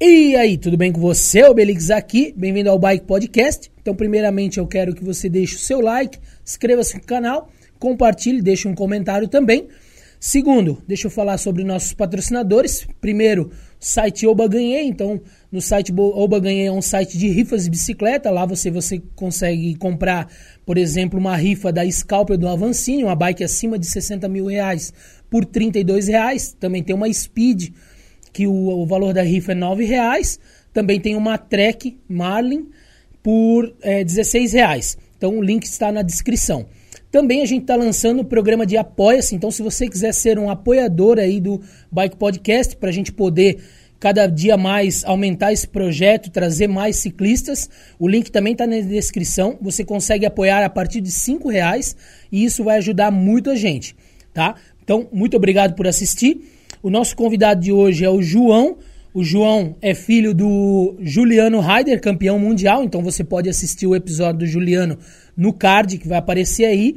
E aí, tudo bem com você? O Belix aqui, bem-vindo ao Bike Podcast. Então, primeiramente, eu quero que você deixe o seu like, inscreva-se no canal, compartilhe, deixe um comentário também. Segundo, deixa eu falar sobre nossos patrocinadores. Primeiro, site Oba Ganhei. Então, no site Oba Ganhei é um site de rifas de bicicleta. Lá você, você consegue comprar, por exemplo, uma rifa da Scalper do Avancini, uma bike acima de 60 mil reais por 32 reais. Também tem uma Speed que o, o valor da rifa é R$ reais. Também tem uma Trek Marlin por é, 16 reais. Então o link está na descrição. Também a gente está lançando o programa de apoia-se. Então, se você quiser ser um apoiador aí do Bike Podcast, para a gente poder cada dia mais aumentar esse projeto, trazer mais ciclistas, o link também está na descrição. Você consegue apoiar a partir de cinco reais e isso vai ajudar muito a gente, tá? Então, muito obrigado por assistir. O nosso convidado de hoje é o João. O João é filho do Juliano Ryder, campeão mundial. Então você pode assistir o episódio do Juliano no card que vai aparecer aí.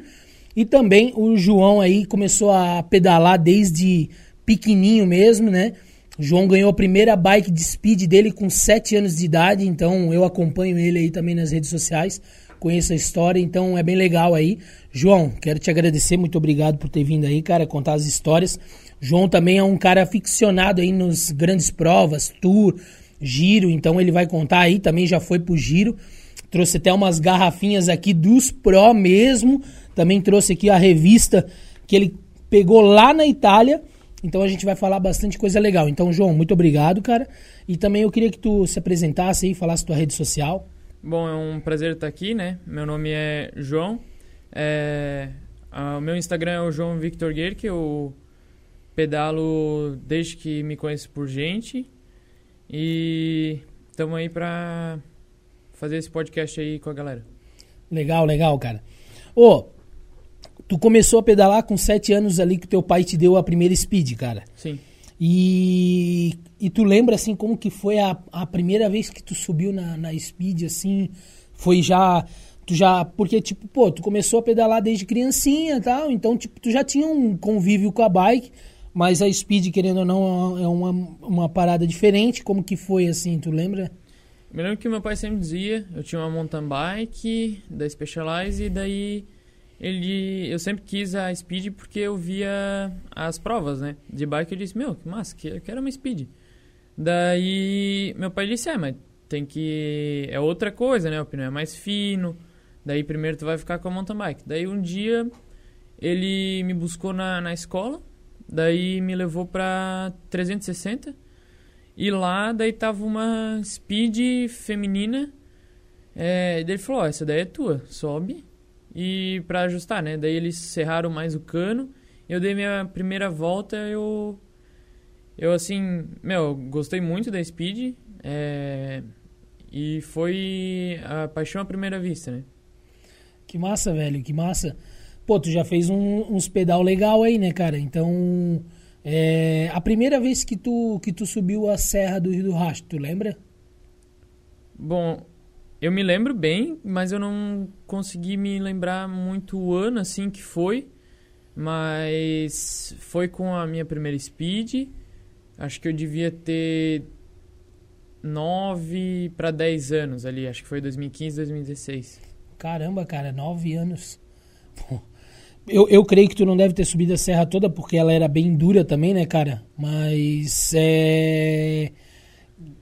E também o João aí começou a pedalar desde pequenininho mesmo, né? O João ganhou a primeira bike de speed dele com 7 anos de idade, então eu acompanho ele aí também nas redes sociais, conheço a história, então é bem legal aí. João, quero te agradecer, muito obrigado por ter vindo aí, cara, contar as histórias. João também é um cara aficionado aí nos grandes provas, tour, giro, então ele vai contar aí, também já foi pro giro. Trouxe até umas garrafinhas aqui dos Pro mesmo. Também trouxe aqui a revista que ele pegou lá na Itália. Então a gente vai falar bastante coisa legal. Então, João, muito obrigado, cara. E também eu queria que tu se apresentasse aí, falasse tua rede social. Bom, é um prazer estar aqui, né? Meu nome é João. É... O meu Instagram é o João Victor Guerque. Eu pedalo desde que me conheço por gente. E estamos aí para fazer esse podcast aí com a galera. Legal, legal, cara. Ô, tu começou a pedalar com sete anos ali que teu pai te deu a primeira speed, cara. Sim. E, e tu lembra, assim, como que foi a, a primeira vez que tu subiu na, na speed, assim? Foi já tu já porque tipo pô tu começou a pedalar desde criancinha tal então tipo tu já tinha um convívio com a bike mas a Speed, querendo ou não, é uma, uma parada diferente. Como que foi assim, tu lembra? Eu me lembro que meu pai sempre dizia, eu tinha uma mountain bike da Specialized e daí ele, eu sempre quis a Speed porque eu via as provas, né, de bike. Eu disse, meu, que massa, eu quero uma Speed. Daí meu pai disse, é, mas tem que é outra coisa, né, o pneu é mais fino. Daí primeiro tu vai ficar com a mountain bike. Daí um dia ele me buscou na, na escola Daí me levou pra 360. E lá daí tava uma speed feminina. É, daí ele falou, ó, essa daí é tua, sobe. E pra ajustar, né? Daí eles serraram mais o cano. Eu dei minha primeira volta, eu... Eu, assim, meu, gostei muito da speed. É, e foi a paixão à primeira vista, né? Que massa, velho, que massa. Pô, tu já fez um, uns pedal legal aí, né, cara? Então, é, a primeira vez que tu, que tu subiu a Serra do Rio do Rastro, tu lembra? Bom, eu me lembro bem, mas eu não consegui me lembrar muito o ano, assim, que foi. Mas foi com a minha primeira Speed. Acho que eu devia ter 9 para 10 anos ali. Acho que foi 2015, 2016. Caramba, cara, 9 anos. Eu, eu creio que tu não deve ter subido a serra toda porque ela era bem dura também, né, cara? Mas é.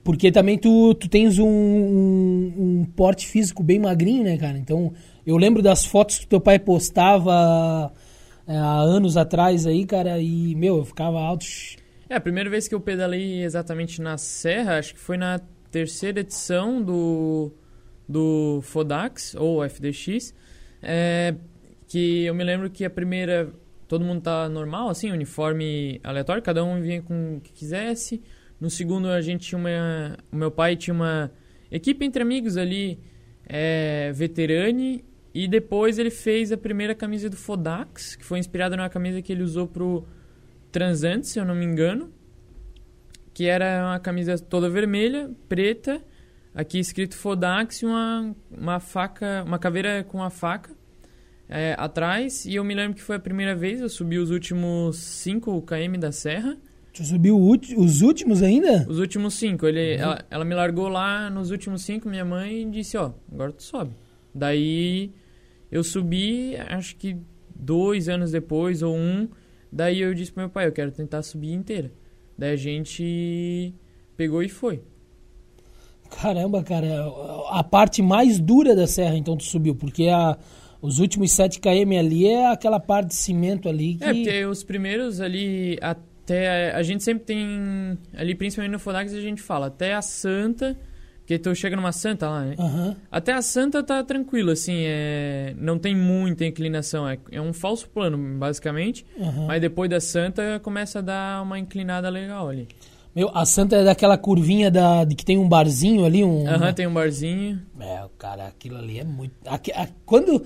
Porque também tu, tu tens um, um, um porte físico bem magrinho, né, cara? Então, eu lembro das fotos que teu pai postava é, há anos atrás aí, cara, e, meu, eu ficava alto. É, a primeira vez que eu pedalei exatamente na serra, acho que foi na terceira edição do, do Fodax, ou FDX. É, que eu me lembro que a primeira todo mundo tá normal, assim, uniforme aleatório, cada um vinha com o que quisesse. No segundo a gente tinha uma, o meu pai tinha uma equipe entre amigos ali, é, veterane, e depois ele fez a primeira camisa do Fodax, que foi inspirada numa camisa que ele usou pro Transante, se eu não me engano, que era uma camisa toda vermelha, preta, aqui escrito Fodax e uma, uma faca, uma caveira com a faca é, atrás. E eu me lembro que foi a primeira vez, eu subi os últimos 5 km da serra. Tu subiu os últimos ainda? Os últimos cinco. Ele, ela, ela me largou lá nos últimos cinco, minha mãe disse, ó, agora tu sobe. Daí eu subi, acho que dois anos depois, ou um. Daí eu disse pro meu pai, eu quero tentar subir inteira. Daí a gente pegou e foi. Caramba, cara, a parte mais dura da serra então tu subiu, porque a, os últimos 7 km ali é aquela parte de cimento ali que... É, porque os primeiros ali, até. A gente sempre tem. Ali, principalmente no Fodax, a gente fala até a Santa. Porque tu chega numa Santa lá, né? Aham. Até a Santa tá tranquilo, assim, é... não tem muita inclinação. É, é um falso plano, basicamente. aham. Mas depois da Santa começa a dar uma inclinada legal ali. Meu, a Santa é daquela curvinha da, de que tem um barzinho ali, um... Aham, tem um barzinho. É, cara, aquilo ali é muito... aque- a- quando,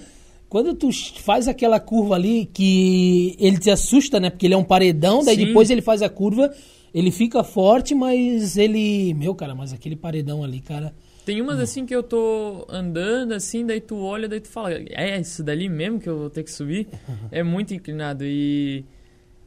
quando tu faz aquela curva ali, que ele te assusta, né? Porque ele é um paredão, daí Sim. depois ele faz a curva, ele fica forte, mas ele... Meu, cara, mas aquele paredão ali, cara... Tem umas assim que eu tô andando assim, daí tu olha, daí tu fala, é isso dali mesmo que eu vou ter que subir? É muito inclinado e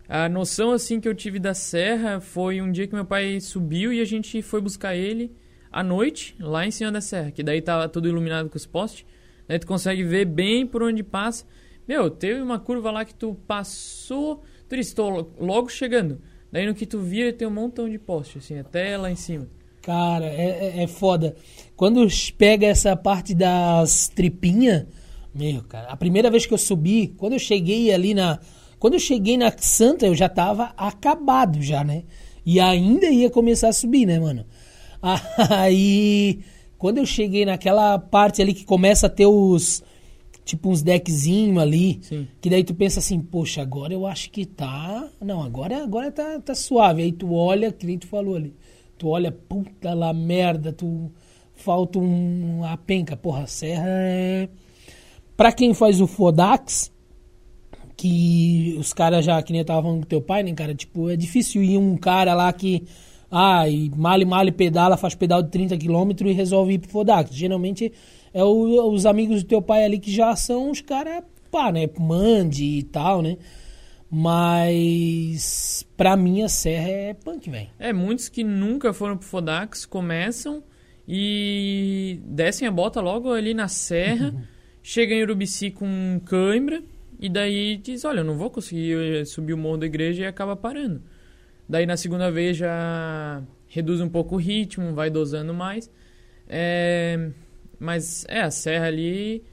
a noção assim que eu tive da serra foi um dia que meu pai subiu e a gente foi buscar ele à noite lá em cima da serra, que daí tava tudo iluminado com os postes, daí tu consegue ver bem por onde passa. Meu, teve uma curva lá que tu passou, tu lo- logo chegando. Daí no que tu via tem um montão de poste assim, até lá em cima. Cara, é, é- é foda. Quando pega essa parte das tripinhas, meu, cara, a primeira vez que eu subi, quando eu cheguei ali na. Quando eu cheguei na Santa, eu já tava acabado já, né? E ainda ia começar a subir, né, mano? Aí, quando eu cheguei naquela parte ali que começa a ter os. Tipo, uns deckzinhos ali. Sim. Que daí tu pensa assim, poxa, agora eu acho que tá. Não, agora, agora tá, tá suave. Aí tu olha, que nem tu falou ali. Tu olha, puta lá merda, tu. Falta um, a penca. Porra, a serra é. Pra quem faz o Fodax, que os caras já, que nem eu tava falando com teu pai, né, cara? Tipo, é difícil ir um cara lá que. Ah, e male, male, pedala, faz pedal de 30 km e resolve ir pro Fodax. Geralmente é o- os amigos do teu pai ali que já são os caras, pá, né? Mande e tal, né? Mas pra mim a serra é punk, velho. É, muitos que nunca foram pro Fodax começam e descem a bota logo ali na serra, chegam em Urubici com cãibra e daí diz, olha, eu não vou conseguir subir o morro da igreja e acaba parando. Daí na segunda vez já reduz um pouco o ritmo, vai dosando mais. É, mas é, a serra ali,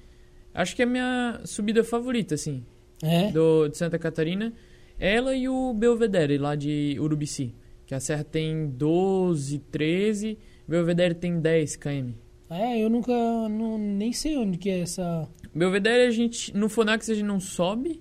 acho que é a minha subida favorita, assim É? do, de Santa Catarina, ela e o Belvedere, lá de Urubici. Que a serra tem 12, 13, Belvedere tem 10 km. É, eu nunca. Não, nem sei onde que é essa. Belvedere a gente, no Fonax a gente não sobe,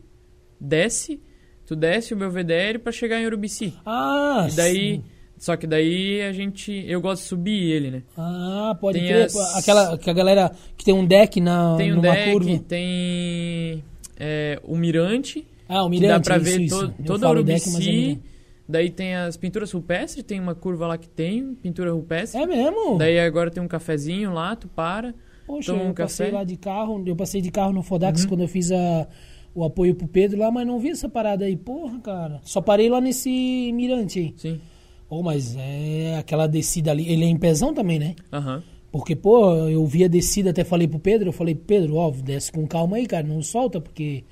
desce, tu desce o Belvedere pra chegar em Urubici. Ah, E daí, sim. só que daí a gente, eu gosto de subir ele, né? Ah, pode Tem crer. as- Aquela que a galera que tem um deck na, Tem um numa deck, curva. tem é, o mirante, Ah, o mirante, dá pra isso, ver isso. to- toda a deck, é Urubici. mirante. Daí tem as pinturas rupestres, tem uma curva lá que tem pintura rupestre. É mesmo? Daí agora tem um cafezinho lá, tu para. Poxa, toma um eu passei café. lá de carro, eu passei de carro no Fodax Uhum. quando eu fiz a, o apoio pro Pedro lá, mas não vi essa parada aí. Porra, cara. Só parei lá nesse mirante aí. Sim. Oh, mas é aquela descida ali. Ele é em pezão também, né? Aham. Porque, pô, eu vi a descida, até falei pro Pedro, eu falei, Pedro, ó, desce com calma aí, cara, não solta, porque.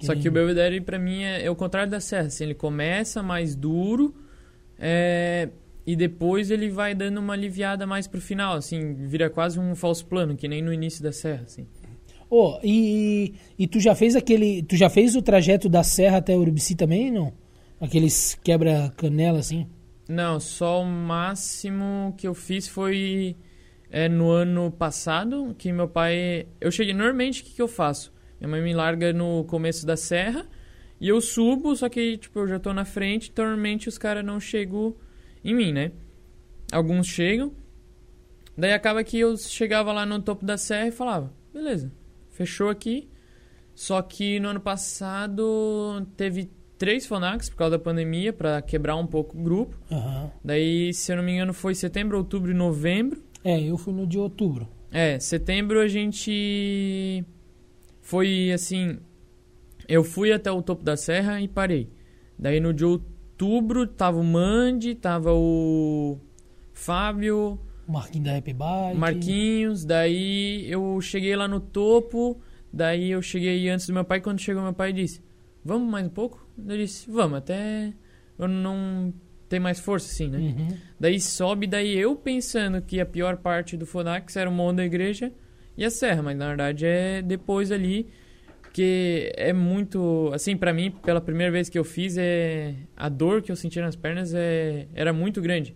Só que o Belvedere pra mim é, é o contrário da serra. Assim, ele começa mais duro é, e depois ele vai dando uma aliviada mais pro final. Assim, vira quase um falso plano, que nem no início da serra. Assim. Ô, e, e tu já fez aquele. Tu já fez o trajeto da Serra até Urubici também, não? Aqueles quebra-canela, assim? Não, só o máximo que eu fiz foi é, no ano passado, que meu pai... Eu cheguei, normalmente o que, que eu faço? Minha mãe me larga no começo da serra e eu subo, só que tipo, eu já tô na frente, então normalmente os caras não chegam em mim, né? Alguns chegam, daí acaba que eu chegava lá no topo da serra e falava, beleza, fechou aqui. Só que no ano passado teve três Fonax por causa da pandemia, pra quebrar um pouco o grupo. Aham. Daí, se eu não me engano, foi setembro, outubro e novembro. É, eu fui no de outubro. É, setembro a gente foi assim. Eu fui até o topo da serra e parei. Daí no de outubro, tava o Mandi, tava o Fábio, Marquinhos da Rap Bike. Marquinhos, daí eu cheguei lá no topo, daí eu cheguei antes do meu pai, quando chegou meu pai disse, vamos mais um pouco? Eu disse, vamos, até eu não ter mais força assim, né? Uhum. Daí sobe, daí eu pensando que a pior parte do Fonax era o morro da igreja e a serra, mas na verdade é depois ali, porque é muito, assim, pra mim, pela primeira vez que eu fiz, é a dor que eu senti nas pernas é, era muito grande,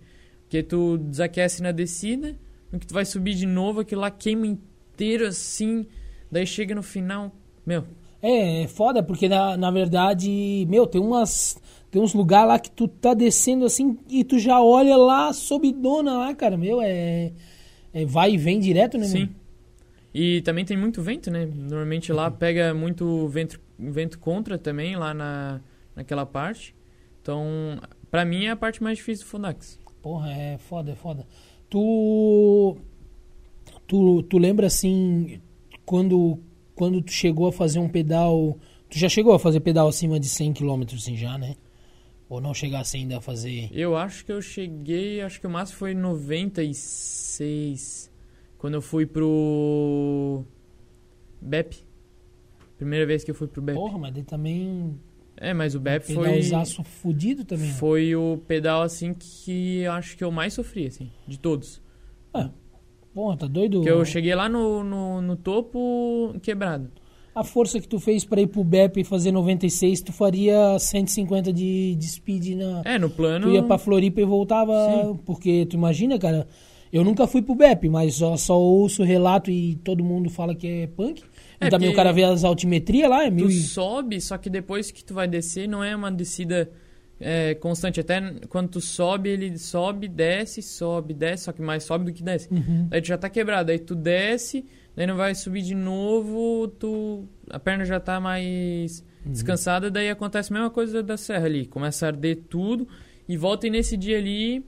porque tu desaquece na descida, no que tu vai subir de novo, aquilo lá queima inteiro assim, daí chega no final, meu, É, é foda, porque na, na verdade, meu, tem umas. Tem uns lugares lá que tu tá descendo assim e tu já olha lá sob dona lá, cara. Meu, é. é vai e vem direto, né, Sim. meu? E também tem muito vento, né? Normalmente lá pega muito vento, vento contra também, lá na, naquela parte. Então, pra mim é a parte mais difícil do Fundax. Porra, é foda, é foda. Tu. Tu, tu lembra assim, quando, quando tu chegou a fazer um pedal. Tu já chegou a fazer pedal acima de 100 km assim já, né? Ou não chegasse ainda a fazer. Eu acho que eu cheguei, acho que o máximo foi 96, quando eu fui pro BEP. Primeira vez que eu fui pro BEP. Porra, mas daí também. É, mas o BEP foi Pedalzaço fudido também. né? foi o pedal assim que eu acho que eu mais sofri assim, de todos. Porra, tá doido? Que eu cheguei lá no, no, no topo quebrado. A força que tu fez pra ir pro BEP e fazer 96, tu faria 150 de, de speed na. É, no plano. Tu ia pra Floripa e voltava. Sim. Porque tu imagina, cara. Eu nunca fui pro BEP, mas só, só ouço relato e todo mundo fala que é punk. E É, também porque o cara vê as altimetrias lá, é mil Tu e... sobe, só que depois que tu vai descer, não é uma descida é, constante. Até quando tu sobe, ele sobe, desce, sobe, desce, só que mais sobe do que desce. Uhum. Daí tu já tá quebrado, aí tu desce, daí não vai subir de novo, tu a perna já tá mais Uhum. descansada, daí acontece a mesma coisa da serra ali. Começa a arder tudo e volta e nesse dia ali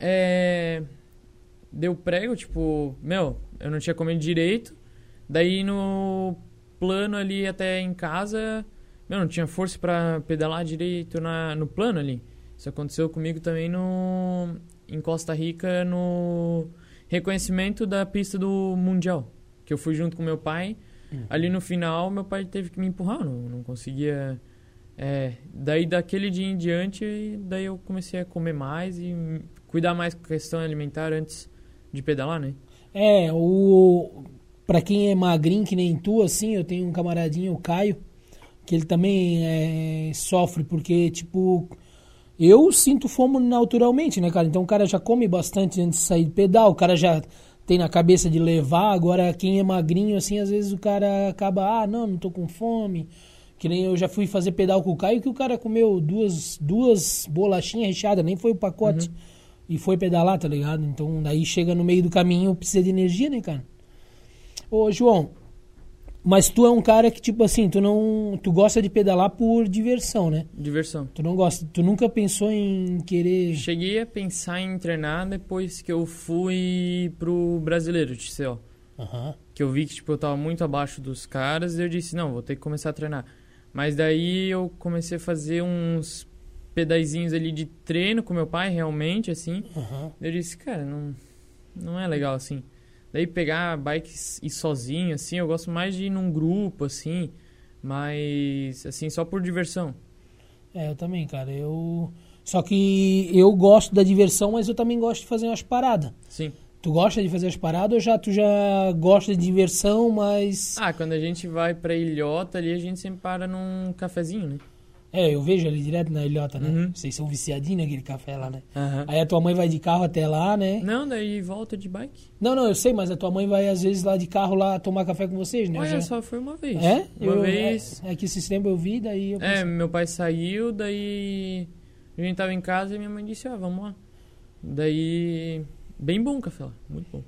é, deu prego, tipo, meu, eu não tinha comido direito. Daí no plano ali até em casa, meu, não tinha força pra pedalar direito na, no plano ali. Isso aconteceu comigo também no em Costa Rica no reconhecimento da pista do Mundial, que eu fui junto com meu pai. Ali no final, meu pai teve que me empurrar, não, não conseguia. É, daí daquele dia em diante, daí eu comecei a comer mais e cuidar mais com a questão alimentar antes de pedalar, né? É, o. Pra quem é magrinho que nem tu, assim, eu tenho um camaradinho, o Caio, que ele também é, sofre, porque, tipo, eu sinto fome naturalmente, né, cara? Então o cara já come bastante antes de sair de pedal, o cara já tem na cabeça de levar, agora quem é magrinho, assim, às vezes o cara acaba, ah, não, não tô com fome. Que nem eu já fui fazer pedal com o Caio, que o cara comeu duas, duas bolachinhas recheadas, nem foi o pacote. E foi pedalar, tá ligado? Então daí chega no meio do caminho, precisa de energia, né, cara? Ô, João, mas tu é um cara que, tipo assim, tu não. Tu gosta de pedalar por diversão, né? Diversão. Tu não gosta. Tu nunca pensou em querer. Cheguei a pensar em treinar depois que eu fui pro brasileiro de TCO. Aham. Que eu vi que tipo, eu tava muito abaixo dos caras e eu disse, não, vou ter que começar a treinar. Mas daí eu comecei a fazer uns pedaizinhos ali de treino com meu pai, realmente, assim. Aham. Eu disse, cara, não, não é legal assim. Daí pegar bike e ir sozinho, assim, eu gosto mais de ir num grupo, assim, mas, assim, só por diversão. É, eu também, cara. Eu. Só que eu gosto da diversão, mas eu também gosto de fazer umas paradas. Sim. Tu gosta de fazer as paradas ou já tu já gosta de diversão, mas. Ah, quando a gente vai pra Ilhota ali, a gente sempre para num cafezinho, né? É, eu vejo ali direto na ilhota, né? Uhum. Vocês são viciadinhos naquele café lá, né? Aham. Aí a tua mãe vai de carro até lá, né? Não, daí volta de bike. Não, não, eu sei, mas a tua mãe vai às vezes lá de carro lá tomar café com vocês, né? Olha, já- só foi uma vez. É? Uma Eu- vez. É, é que esses tempos eu vi, daí eu É, pensei, meu pai saiu, daí a gente tava em casa e minha mãe disse, ó, vamos lá. Daí, bem bom o café lá, muito bom.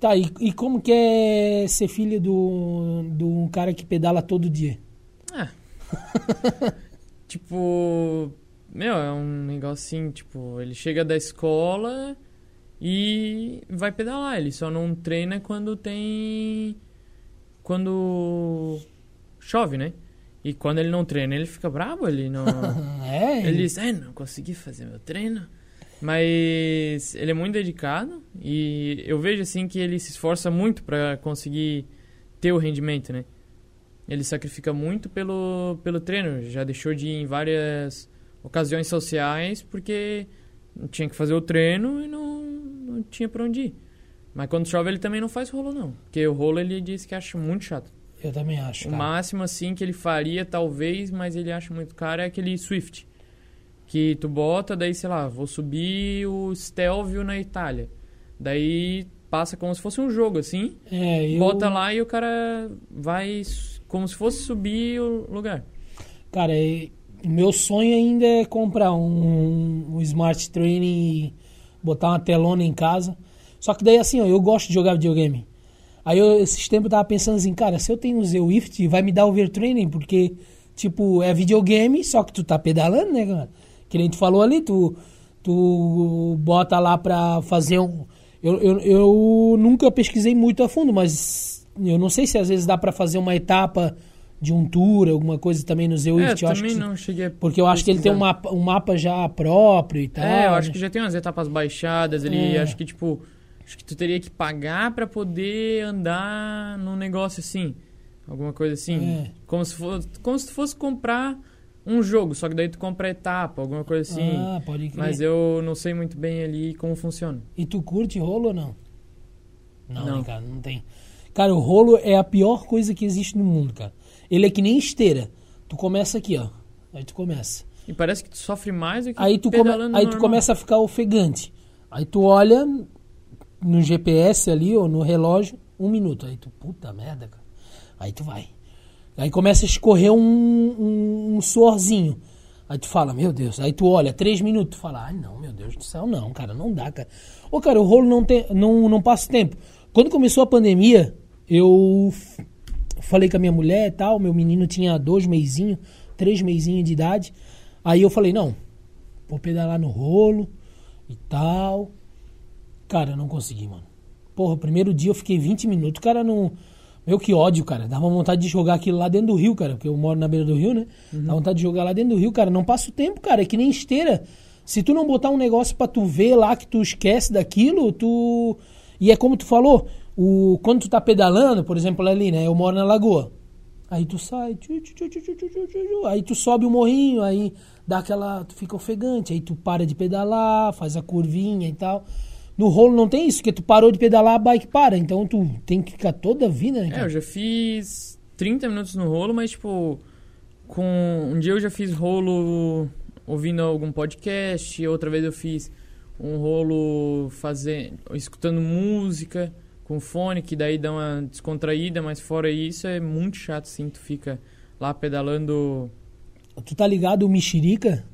Tá, e, e como que é ser filho do, do um cara que pedala todo dia? Ah. tipo, meu, é um negócio assim, tipo, ele chega da escola e vai pedalar. Ele só não treina quando tem. Quando chove, né? E quando ele não treina, ele fica bravo, ele não... é, ele diz, é, não consegui fazer meu treino. Mas ele é muito dedicado e eu vejo assim que ele se esforça muito para conseguir ter o rendimento, né? Ele sacrifica muito pelo, pelo treino, já deixou de ir em várias ocasiões sociais porque tinha que fazer o treino e não, não tinha para onde ir. Mas quando chove ele também não faz rolo não, porque o rolo ele diz que acha muito chato. Eu também acho. O cara. máximo assim que ele faria talvez, mas ele acha muito caro é aquele Swift que tu bota, daí, sei lá, vou subir o Stelvio na Itália. Daí passa como se fosse um jogo, assim. É, eu... Bota lá e o cara vai como se fosse subir o lugar. Cara, meu sonho ainda é comprar um, um Smart Training e botar uma telona em casa. Só que daí, assim, ó, eu gosto de jogar videogame. Aí, eu, esses tempos, eu tava pensando assim, cara, se eu tenho o Zwift, vai me dar overtraining, porque, tipo, é videogame, só que tu tá pedalando, né, cara? que nem tu falou ali, tu, tu bota lá pra fazer um. Eu, eu, eu nunca pesquisei muito a fundo, mas eu não sei se às vezes dá pra fazer uma etapa de um tour, alguma coisa também no Zwift. É, eu acho que, não cheguei a Porque eu acho que ele tem um mapa, um mapa já próprio e tal. É, eu acho né? que já tem umas etapas baixadas ali, É. acho que tipo, acho que tu teria que pagar pra poder andar num negócio assim, alguma coisa assim, É. como se fosse, como se tu fosse comprar um jogo, só que daí tu compra etapa, alguma coisa assim. Ah, pode crer. Mas eu não sei muito bem ali como funciona. E tu curte rolo ou não? Não, Não. cara, não tem. Cara, o rolo é a pior coisa que existe no mundo, cara. Ele é que nem esteira. Tu começa aqui, ó. Aí tu começa. E parece que tu sofre mais do que Aí tu, come- aí tu começa a ficar ofegante. Aí tu olha no GPS ali, ou no relógio, um minuto. Aí tu, puta merda, cara. Aí tu vai. Aí começa a escorrer um, um, um suorzinho. Aí tu fala, meu Deus. Aí tu olha, três minutos. Tu fala, ai não, meu Deus do céu, não, cara, não dá, cara. Ô, cara, o rolo não, tem, não, não passa tempo. Quando começou a pandemia, eu falei com a minha mulher e tal. Meu menino tinha dois meizinhos, três meizinhos de idade. Aí eu falei, não, vou pedalar no rolo e tal. Cara, eu não consegui, mano. Porra, primeiro dia eu fiquei 20 minutos, cara, não. Meu, que ódio, cara. Dava vontade de jogar aquilo lá dentro do rio, cara, porque eu moro na beira do rio, né? Dá vontade de jogar lá dentro do rio, cara. Não passa o tempo, cara. É que nem esteira. Se tu não botar um negócio pra tu ver lá que tu esquece daquilo, tu. E é como tu falou, o, quando tu tá pedalando, por exemplo, ali, né? Eu moro na lagoa. Aí tu sai, tchu, tchu, tchu, aí tu sobe o morrinho, aí dá aquela. Tu fica ofegante, aí tu para de pedalar, faz a curvinha e tal. No rolo não tem isso, porque tu parou de pedalar, a bike para. Então tu tem que ficar toda a vida, né? É, cara? É, eu já fiz 30 minutos no rolo, mas tipo. Com... Um dia eu já fiz rolo ouvindo algum podcast, outra vez eu fiz um rolo fazendo. escutando música com fone, que daí dá uma descontraída, mas fora isso é muito chato assim, tu fica lá pedalando. Tu tá ligado o Mexerica?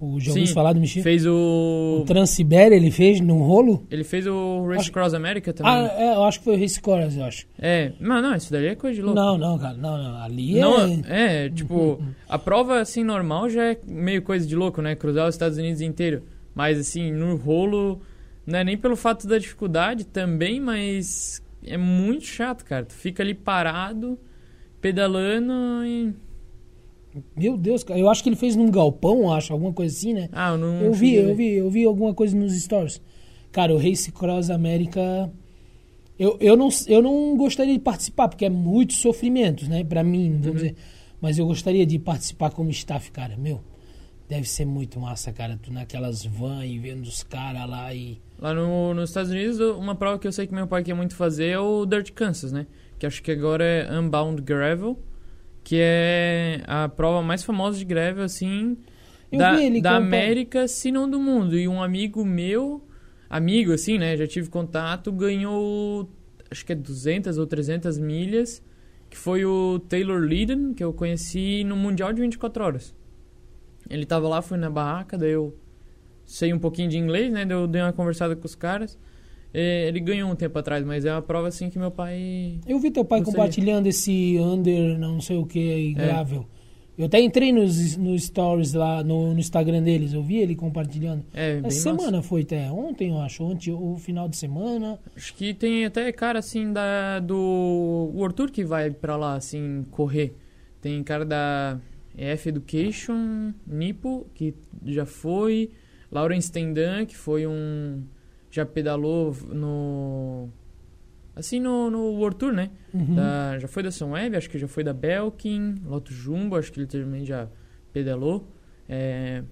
O, já ouviu Sim, falar do Mexerica? Fez O o Transibéria ele fez num rolo? ele fez o Race Acho- Cross America também. Ah, é, eu acho que foi o Race Course, eu acho. É, não, não, isso daí é coisa de louco. Não, não, cara, não, não. Ali Não, é. é, tipo, a prova assim normal já é meio coisa de louco, né? Cruzar os Estados Unidos inteiro. Mas assim, no rolo, não é nem pelo fato da dificuldade também, mas é muito chato, cara. Tu fica ali parado, pedalando e. Meu Deus, cara. Eu acho que ele fez num galpão, acho, alguma coisa assim, né? Ah, eu não. Eu vi, eu vi, eu vi alguma coisa nos stories. Cara, o Race Cross América. Eu, eu, não, eu não gostaria de participar, porque é muito sofrimento, né? Pra mim, vamos Uhum. dizer. Mas eu gostaria de participar como staff, cara. Meu, deve ser muito massa, cara. Tu naquelas vans e vendo os caras lá e. Lá no, nos Estados Unidos, uma prova que eu sei que meu pai quer muito fazer é o Dirt Kansas, né? Que acho que agora é Unbound Gravel, que é a prova mais famosa de gravel, assim, Eu da, da América, se não do mundo. E um amigo meu, amigo assim, né, já tive contato, ganhou, acho que é 200 ou 300 milhas, que foi o Taylor Lydon, que eu conheci no Mundial de 24 Horas. Ele tava lá, fui na barraca, daí eu sei um pouquinho de inglês, né, eu dei uma conversada com os caras. É, Ele ganhou um tempo atrás, mas é uma prova assim que meu pai... Eu vi teu pai Gostaria. compartilhando esse under, não sei o que, aí, É. Eu até entrei nos, nos stories lá no, no Instagram deles, eu vi ele compartilhando. É, Essa massa. semana foi até ontem, eu acho, ontem, o final de semana. Acho que tem até cara assim da do World Tour que vai pra lá assim correr. Tem cara da EF Education, Nipo, que já foi. Lawrence Tendan, que foi um. Já pedalou no. Assim, no, no World Tour, né? Uhum. Da- já foi da Sunweb, acho que já foi da Belkin, Lotus Jumbo, acho que ele também já pedalou. É,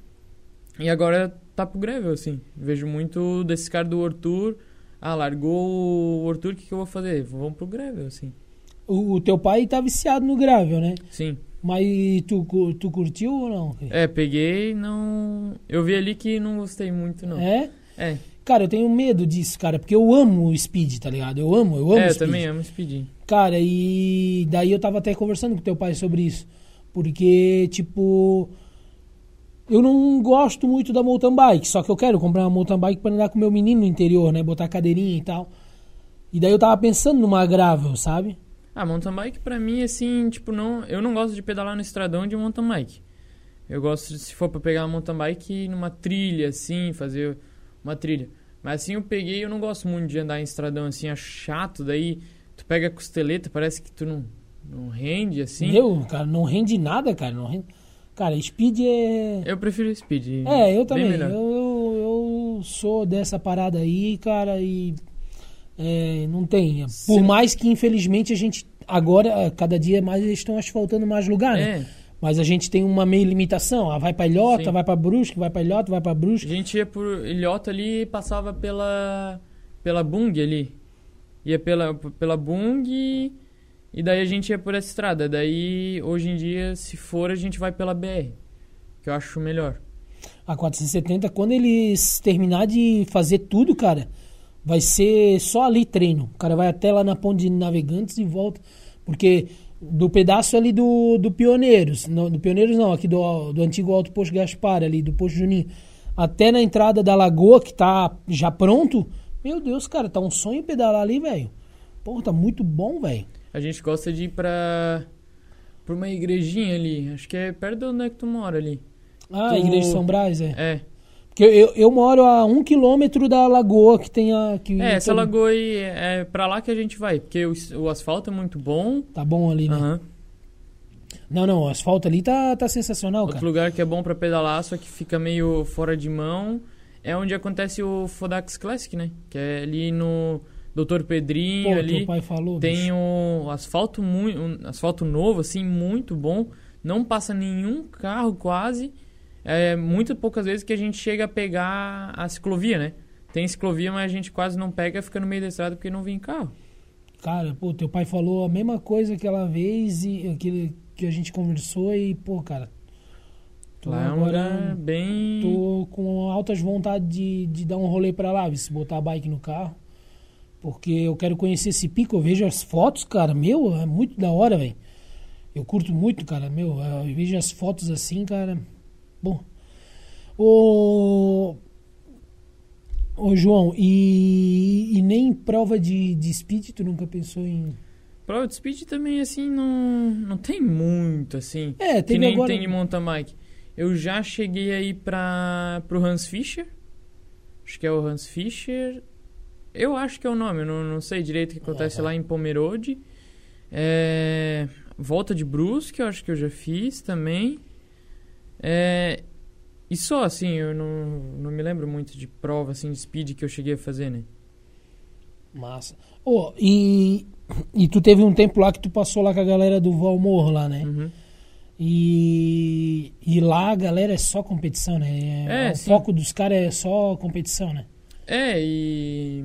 e agora tá pro Gravel, assim. Vejo muito desse cara do World Tour. Ah, largou o World Tour, o que, que eu vou fazer? Vamos pro Gravel, assim. O, o teu pai tá viciado no gravel, né? Sim. Mas tu, tu curtiu ou não? É, peguei, não... Eu vi ali que não gostei muito, não. É? É, Cara, eu tenho medo disso, cara, porque eu amo o speed, tá ligado? Eu amo, eu amo é o eu speed. também amo speed. Cara, e daí eu tava até conversando com teu pai sobre isso. Porque, tipo, eu não gosto muito da mountain bike, só que eu quero comprar uma mountain bike pra andar com meu menino no interior, né? Botar cadeirinha e tal. E daí eu tava pensando numa gravel, sabe? Ah, mountain bike pra mim, assim, tipo, não... Eu não gosto de pedalar no estradão de mountain bike. Eu gosto, de, se for pra pegar uma mountain bike, numa trilha, assim, fazer uma trilha. Mas assim, eu peguei, eu não gosto muito de andar em estradão, assim, é chato. Daí, tu pega a costeleta, parece que tu não, não rende, assim. Meu, cara, não rende nada, cara. Não rende... Cara, speed é. Eu prefiro speed. É, eu também. Eu, eu, eu sou dessa parada aí, cara, e é, não tem. Por Sim. mais que, infelizmente, a gente agora, cada dia mais eles estão asfaltando mais lugar, né? É, Mas a gente tem uma meio limitação. Ah, vai pra Ilhota, Sim. vai pra Brusque, vai pra Ilhota, vai pra a Brusque. gente ia por Ilhota ali e passava pela, pela Bung ali. Ia pela, pela Bung e, e daí a gente ia por essa estrada. Daí, hoje em dia, se for, a gente vai pela BR. Que eu acho melhor. A 470, quando eles terminar de fazer tudo, cara, vai ser só ali treino. O cara vai até lá na ponte de navegantes e volta. Porque do pedaço ali do, do Pioneiros, não, do Pioneiros não, aqui do, do antigo Alto Posto Gaspar, ali do Posto Juninho, até na entrada da lagoa, que tá já pronto. Meu Deus, cara, tá um sonho pedalar ali, velho. Pô, tá muito bom, velho. A gente gosta de ir pra, pra uma igrejinha ali. Acho que é perto de onde é que tu mora ali. Ah, Tu- a Igreja de São Brás, é. É. Porque eu, eu moro a um quilômetro da lagoa que tem a. Que É, essa lagoa aí é pra lá que a gente vai. Porque o, o asfalto é muito bom. Tá bom ali, né? Aham. Não, não, o asfalto ali tá, tá sensacional, Outro cara. lugar que é bom pra pedalar, só que fica meio fora de mão, é onde acontece o Fodax Classic, né? Que é ali no Doutor Pedrinho, Pô, ali. pai falou, Tem bicho. o asfalto muito, um asfalto novo, assim, muito bom. Não passa nenhum carro quase. É muito poucas vezes que a gente chega a pegar a ciclovia, né? Tem ciclovia, mas a gente quase não pega, fica no meio da estrada porque não vem carro. Cara, pô, teu pai falou a mesma coisa aquela vez e aquele que a gente conversou e, pô, cara. Tô Lá é um agora lugar bem. tô com altas vontades de, de dar um rolê pra lá, se botar a bike no carro. Porque eu quero conhecer esse pico, eu vejo as fotos, cara, meu, é muito da hora, velho. Eu curto muito, cara, meu, eu vejo as fotos assim, cara. Bom. Ô. Ô, João, e, e nem prova de, de speed tu nunca pensou em. Prova de speed também, assim, não, não tem muito, assim. É, que teve nem agora. tem de mountain bike. Eu já cheguei aí pra, pro Hans Fischer. Acho que é o Hans Fischer. Eu acho que é o nome, eu não, não sei direito o que acontece lá em Pomerode. É, volta de Brusque, eu acho que eu já fiz também. É, e só, assim, eu não, não me lembro muito de prova, assim, de speed que eu cheguei a fazer, né? Massa. Ô, e, e tu teve um tempo lá que tu passou lá com a galera do Valmor lá, né? Uhum. E, e lá a galera é só competição, né? É, o sim. foco dos caras é só competição, né? É, e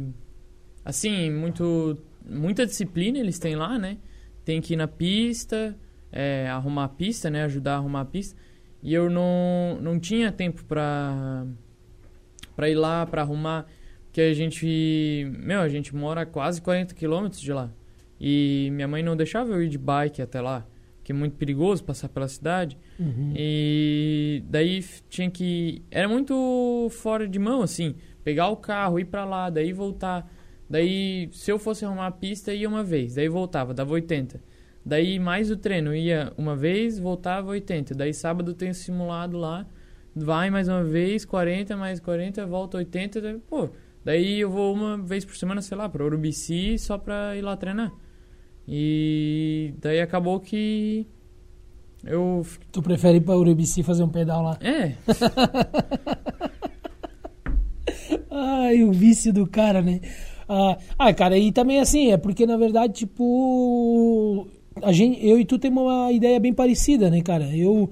assim, muito muita disciplina eles têm lá, né? Tem que ir na pista, é, arrumar a pista, né? Ajudar a arrumar a pista. E eu não, não tinha tempo pra, pra ir lá, pra arrumar. Porque a gente. Meu, a gente mora quase 40 quilômetros de lá. E minha mãe não deixava eu ir de bike até lá. Porque é muito perigoso passar pela cidade. Uhum. E daí tinha que. Era muito fora de mão, assim. Pegar o carro, ir pra lá, daí voltar. Daí, se eu fosse arrumar a pista, ia uma vez. Daí voltava, dava 80. Daí, mais o treino, ia uma vez, voltava 80. Daí, sábado tem simulado lá. Vai mais uma vez, 40, mais 40, volta 80. Daí, pô, daí eu vou uma vez por semana, sei lá, pra Urubici, só pra ir lá treinar. E daí acabou que Eu. Tu prefere ir pra Urubici fazer um pedal lá? É. Ai, o vício do cara, né? Ah, ah, cara, e também assim, é porque na verdade, tipo. A gente, eu e tu temos uma ideia bem parecida, né, cara? Eu,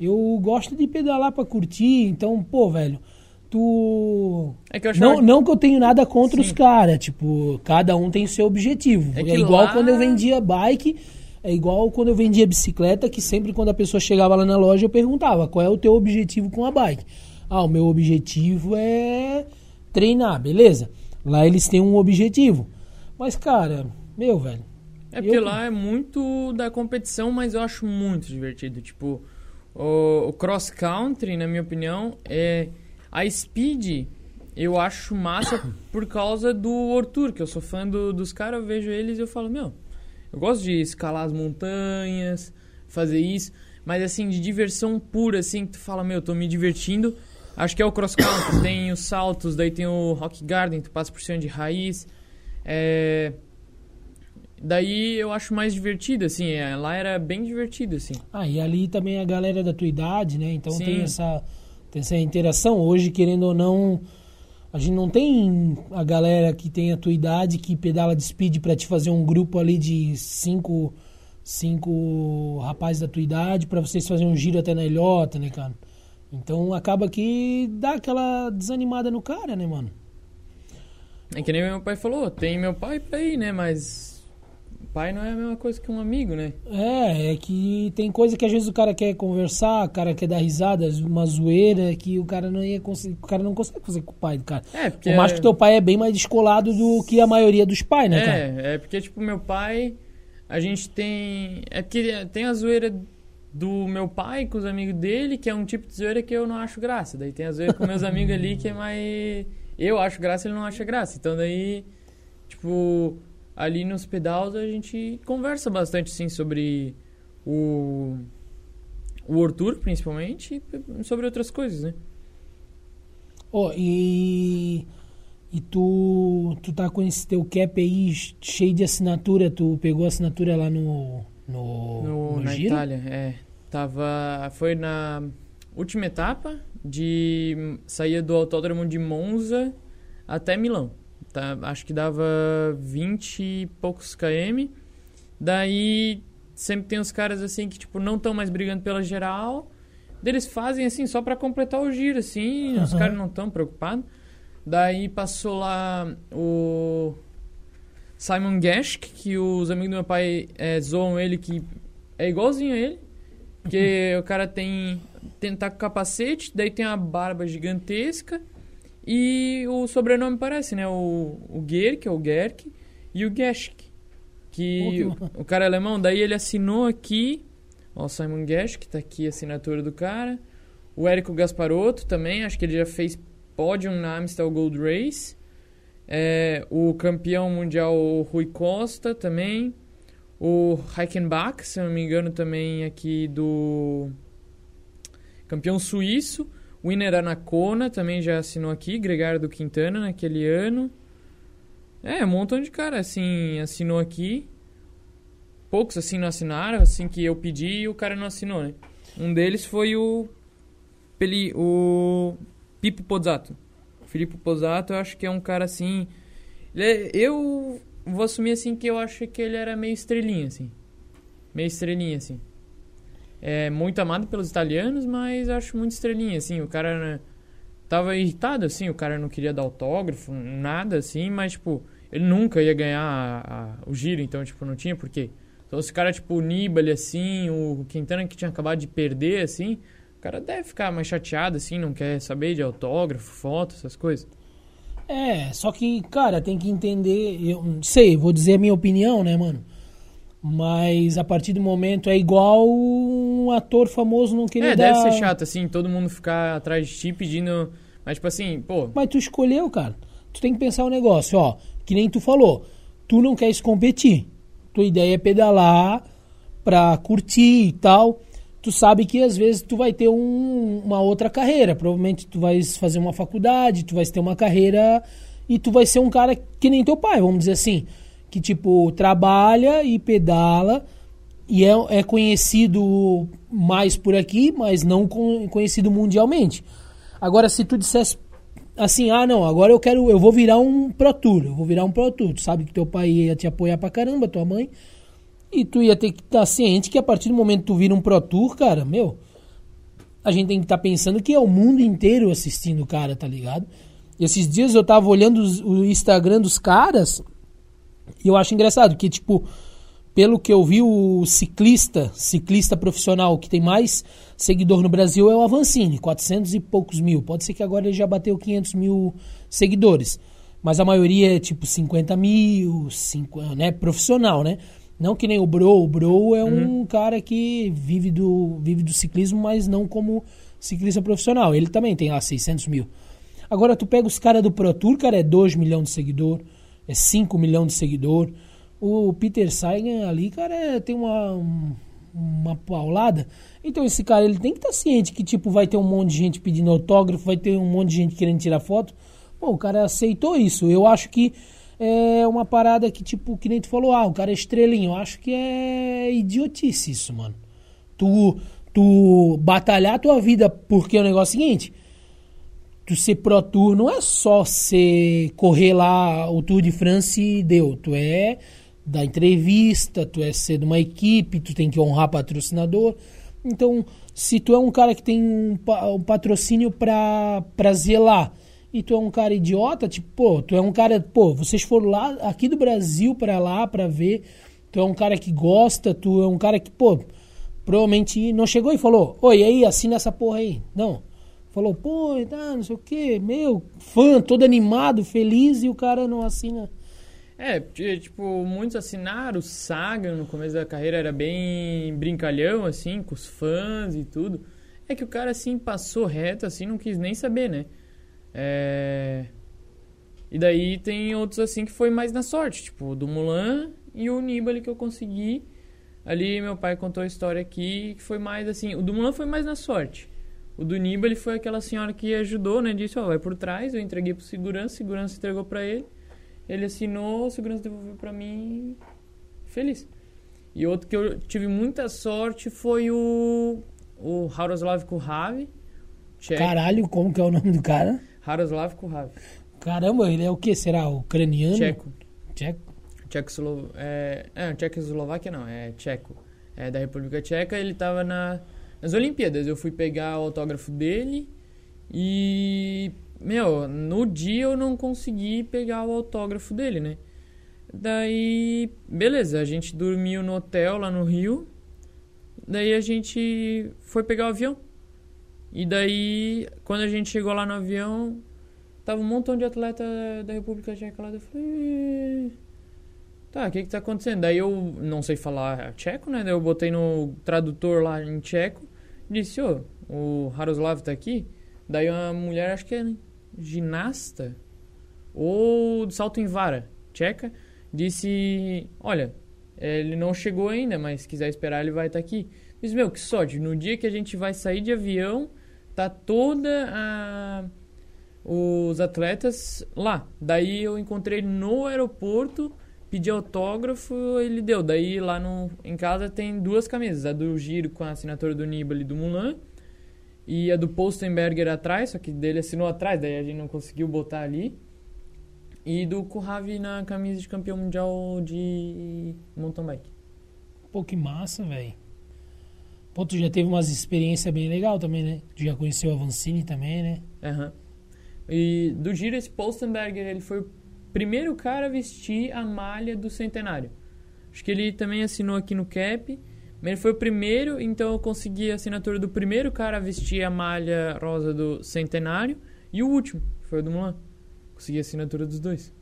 eu gosto de pedalar pra curtir, então, pô, velho. Tu. É que eu Não, achava- não que eu tenho nada contra Sim. os caras, tipo, cada um tem o seu objetivo. É É, que igual lá- quando eu vendia bike, é igual quando eu vendia bicicleta, que sempre quando a pessoa chegava lá na loja eu perguntava qual é o teu objetivo com a bike. Ah, o meu objetivo é treinar, beleza? Lá eles têm um objetivo. Mas, cara, meu, velho. É porque Eu- lá é muito da competição, mas eu acho muito divertido. Tipo, o, o cross country, na minha opinião, é a speed. Eu acho massa por causa do Ortur, que eu sou fã do- dos caras, eu vejo eles e eu falo, meu, eu gosto de escalar as montanhas, fazer isso, mas assim, de diversão pura, assim, que tu fala, meu, tô me divertindo. Acho que é o cross country, tem os saltos, daí tem o rock garden, tu passa por cima de raiz. É, Daí eu acho mais divertido, assim. é, lá era bem divertido, assim. Ah, e ali também a galera da tua idade, né? Então Sim. tem essa, tem essa interação. Hoje, querendo ou não, a gente não tem a galera que tem a tua idade que pedala de speed pra te fazer um grupo ali de cinco, cinco rapazes da tua idade pra vocês fazerem um giro até na ilhota, né, cara? Então acaba que dá aquela desanimada no cara, né, mano? É que nem meu pai falou, tem meu pai pra ir, né? Mas pai não é a mesma coisa que um amigo, né? É, é que tem coisa que às vezes o cara quer conversar, o cara quer dar risada, uma zoeira que o cara não ia conseguir, o cara não consegue fazer com o pai do cara. É, porque... Por mais que teu pai é bem mais descolado do que a maioria dos pais, né, cara? É, é porque, tipo, meu pai, a gente tem... É porque tem a zoeira do meu pai com os amigos dele, que é um tipo de zoeira que eu não acho graça. Daí tem a zoeira com meus amigos ali, que é mais... Eu acho graça, ele não acha graça. Então daí, tipo, ali nos pedais a gente conversa bastante, sim, sobre o... O Ortur, principalmente, e sobre outras coisas, né? Ó, e e tu tu tá com esse teu cap aí cheio de assinatura, tu pegou a assinatura lá no no, No, no na giro? Itália, é. Tava. Foi na última etapa de. Saía do autódromo de Monza até Milão. Tá, acho que dava 20 e poucos km. Daí sempre tem os caras assim que tipo não estão mais brigando pela geral. Eles fazem assim só pra completar o giro, assim, os Aham. caras não estão preocupados. Daí passou lá o Simon Geschk, que os amigos do meu pai é, zoam ele que é igualzinho a ele. Porque o cara tem, tem tá com capacete, daí tem uma barba gigantesca e o sobrenome parece, né? O, o Gerk, ou Gerk, e o Geschk. Que Pô, o, o cara é alemão, daí ele assinou aqui, ó, o Simon Geschk, tá aqui a assinatura do cara. O Érico Gasparotto também, acho que ele já fez pódio na Amstel Gold Race. É, o campeão mundial o Rui Costa também. O Reichenbach, se eu não me engano, também aqui do campeão suíço. Winner Anacona também já assinou aqui, Gregário do Quintana naquele ano. É, um montão de cara assim assinou aqui. Poucos assim não assinaram, assim que eu pedi e o cara não assinou, né? Um deles foi o Peli, o Pipo Pozzato. O Filippo Pozzato, eu acho que é um cara assim, é- eu vou assumir assim que eu acho que ele era meio estrelinha assim. Meio estrelinha assim. É muito amado pelos italianos, mas acho muito estrelinha assim, o cara né, tava irritado assim, o cara não queria dar autógrafo, nada assim, mas tipo, ele nunca ia ganhar a- a- o giro, então tipo, não tinha porquê. Então esse cara tipo o Nibali assim, o Quintana que tinha acabado de perder assim, o cara deve ficar mais chateado assim, não quer saber de autógrafo, foto, essas coisas. É, só que, cara, tem que entender. Eu não sei, vou dizer a minha opinião, né, mano? Mas a partir do momento é igual um ator famoso não querer É, dar. deve ser chato assim, todo mundo ficar atrás de ti pedindo, mas tipo assim, pô, Mas tu escolheu, cara. Tu tem que pensar o negócio, ó. Que nem tu falou. Tu não queres competir. Tua ideia é pedalar pra curtir e tal. Tu sabe que às vezes tu vai ter um- uma outra carreira. Provavelmente tu vai fazer uma faculdade, tu vai ter uma carreira e tu vai ser um cara que nem teu pai, vamos dizer assim. Que tipo, trabalha e pedala e é, é conhecido mais por aqui, mas não con- conhecido mundialmente. Agora, se tu dissesse assim, ah, não, agora eu quero, eu vou virar um Pro Tour, eu vou virar um Pro Tour. Tu sabe que teu pai ia te apoiar pra caramba, tua mãe, e tu ia ter que estar ciente que a partir do momento que tu vira um Pro Tour, cara, meu, a gente tem que estar pensando que é o mundo inteiro assistindo o cara, tá ligado? Esses dias eu tava olhando os- o Instagram dos caras e eu acho engraçado que, tipo, pelo que eu vi, o ciclista, ciclista profissional que tem mais seguidor no Brasil é o Avancini, 400 e poucos mil. Pode ser que agora ele já bateu 500 mil seguidores. Mas a maioria é tipo 50 mil, 50, né? Profissional, né? Não que nem o Bro. O Bro é um cara que vive do, vive do ciclismo, mas não como ciclista profissional. Ele também tem lá 600 mil. Agora tu pega os caras do Pro Tour, cara, é 2 milhões de seguidor, é 5 milhões de seguidor. O Peter Sagan ali, cara, é- tem uma, um- uma paulada. Então esse cara, ele tem que estar ciente que, tipo, vai ter um monte de gente pedindo autógrafo, vai ter um monte de gente querendo tirar foto. Pô, o cara aceitou isso. Eu acho que é uma parada que, tipo, que nem tu falou, ah, o cara é estrelinho. Eu acho que é idiotice isso, mano. Tu, tu batalhar a tua vida porque é o negócio seguinte tu ser pro tour não é só ser correr lá o Tour de France e deu. Tu é da entrevista, tu é ser de uma equipe, tu tem que honrar patrocinador. Então, se tu é um cara que tem um, um patrocínio pra, pra zelar e tu é um cara idiota, tipo, pô, tu é um cara, pô, vocês foram lá aqui do Brasil pra lá pra ver, tu é um cara que gosta, tu é um cara que, pô, provavelmente não chegou e falou, oi, aí, assina essa porra aí. Não. Falou, pô, tá, não sei o que, meu, fã, todo animado, feliz, e o cara não assina. É, tipo, muitos assinaram, o Saga no começo da carreira era bem brincalhão, assim, com os fãs e tudo. É que o cara, assim, passou reto, assim, não quis nem saber, né? É... E daí tem outros, assim, que foi mais na sorte, tipo, do Mulan e o Nibali que eu consegui. Ali meu pai contou a história aqui, que foi mais, assim, o do Mulan foi mais na sorte. O do Nibali foi aquela senhora que ajudou, né? Disse, ó, vai por trás, eu entreguei pro segurança, segurança entregou pra ele. Ele assinou, o segurança devolveu pra mim, feliz. E outro que eu tive muita sorte foi o, o Haroslav Kuhavi. Caralho, como que é o nome do cara? Haroslav Kuhavi, Caramba, ele é o que? Será? Ucraniano? tcheco. Tcheco. Tchecoslo... É, é, Tchecoslováquia não, é tcheco. É da República Tcheca, ele tava na, nas Olimpíadas. Eu fui pegar o autógrafo dele e, meu, no dia eu não consegui pegar o autógrafo dele, né? Daí, beleza, a gente dormiu no hotel lá no Rio. Daí a gente foi pegar o avião. E daí, quando a gente chegou lá no avião, tava um montão de atleta da República Tcheca lá. Eu falei, Tá, o que que tá acontecendo? Daí eu não sei falar tcheco, né? Daí eu botei no tradutor lá em tcheco. Disse, ô, o Haroslav tá aqui. Daí uma mulher, acho que é ginasta ou de salto em vara, tcheca, disse, olha, ele não chegou ainda, mas se quiser esperar ele vai estar aqui. Disse, meu, que sorte, no dia que a gente vai sair de avião, tá toda a... os atletas lá. Daí eu encontrei no aeroporto, pedi autógrafo, ele deu. Daí lá no, em casa tem duas camisas, a do Giro com a assinatura do Nibali e do Mulan, e a do Postenberger atrás, só que dele assinou atrás, daí a gente não conseguiu botar ali. E do Kurravi na camisa de campeão mundial de mountain bike. Pô, que massa, velho. Pô, tu já teve umas experiências bem legal também, né? Tu já conheceu a Vancini também, né? Aham. E do Giro, esse Postenberger, ele foi primeiro cara a vestir a malha do centenário. Acho que ele também assinou aqui no cap, mas ele foi o primeiro, então eu consegui a assinatura do primeiro cara a vestir a malha rosa do centenário e o último, foi o do Mulan. Consegui a assinatura dos dois.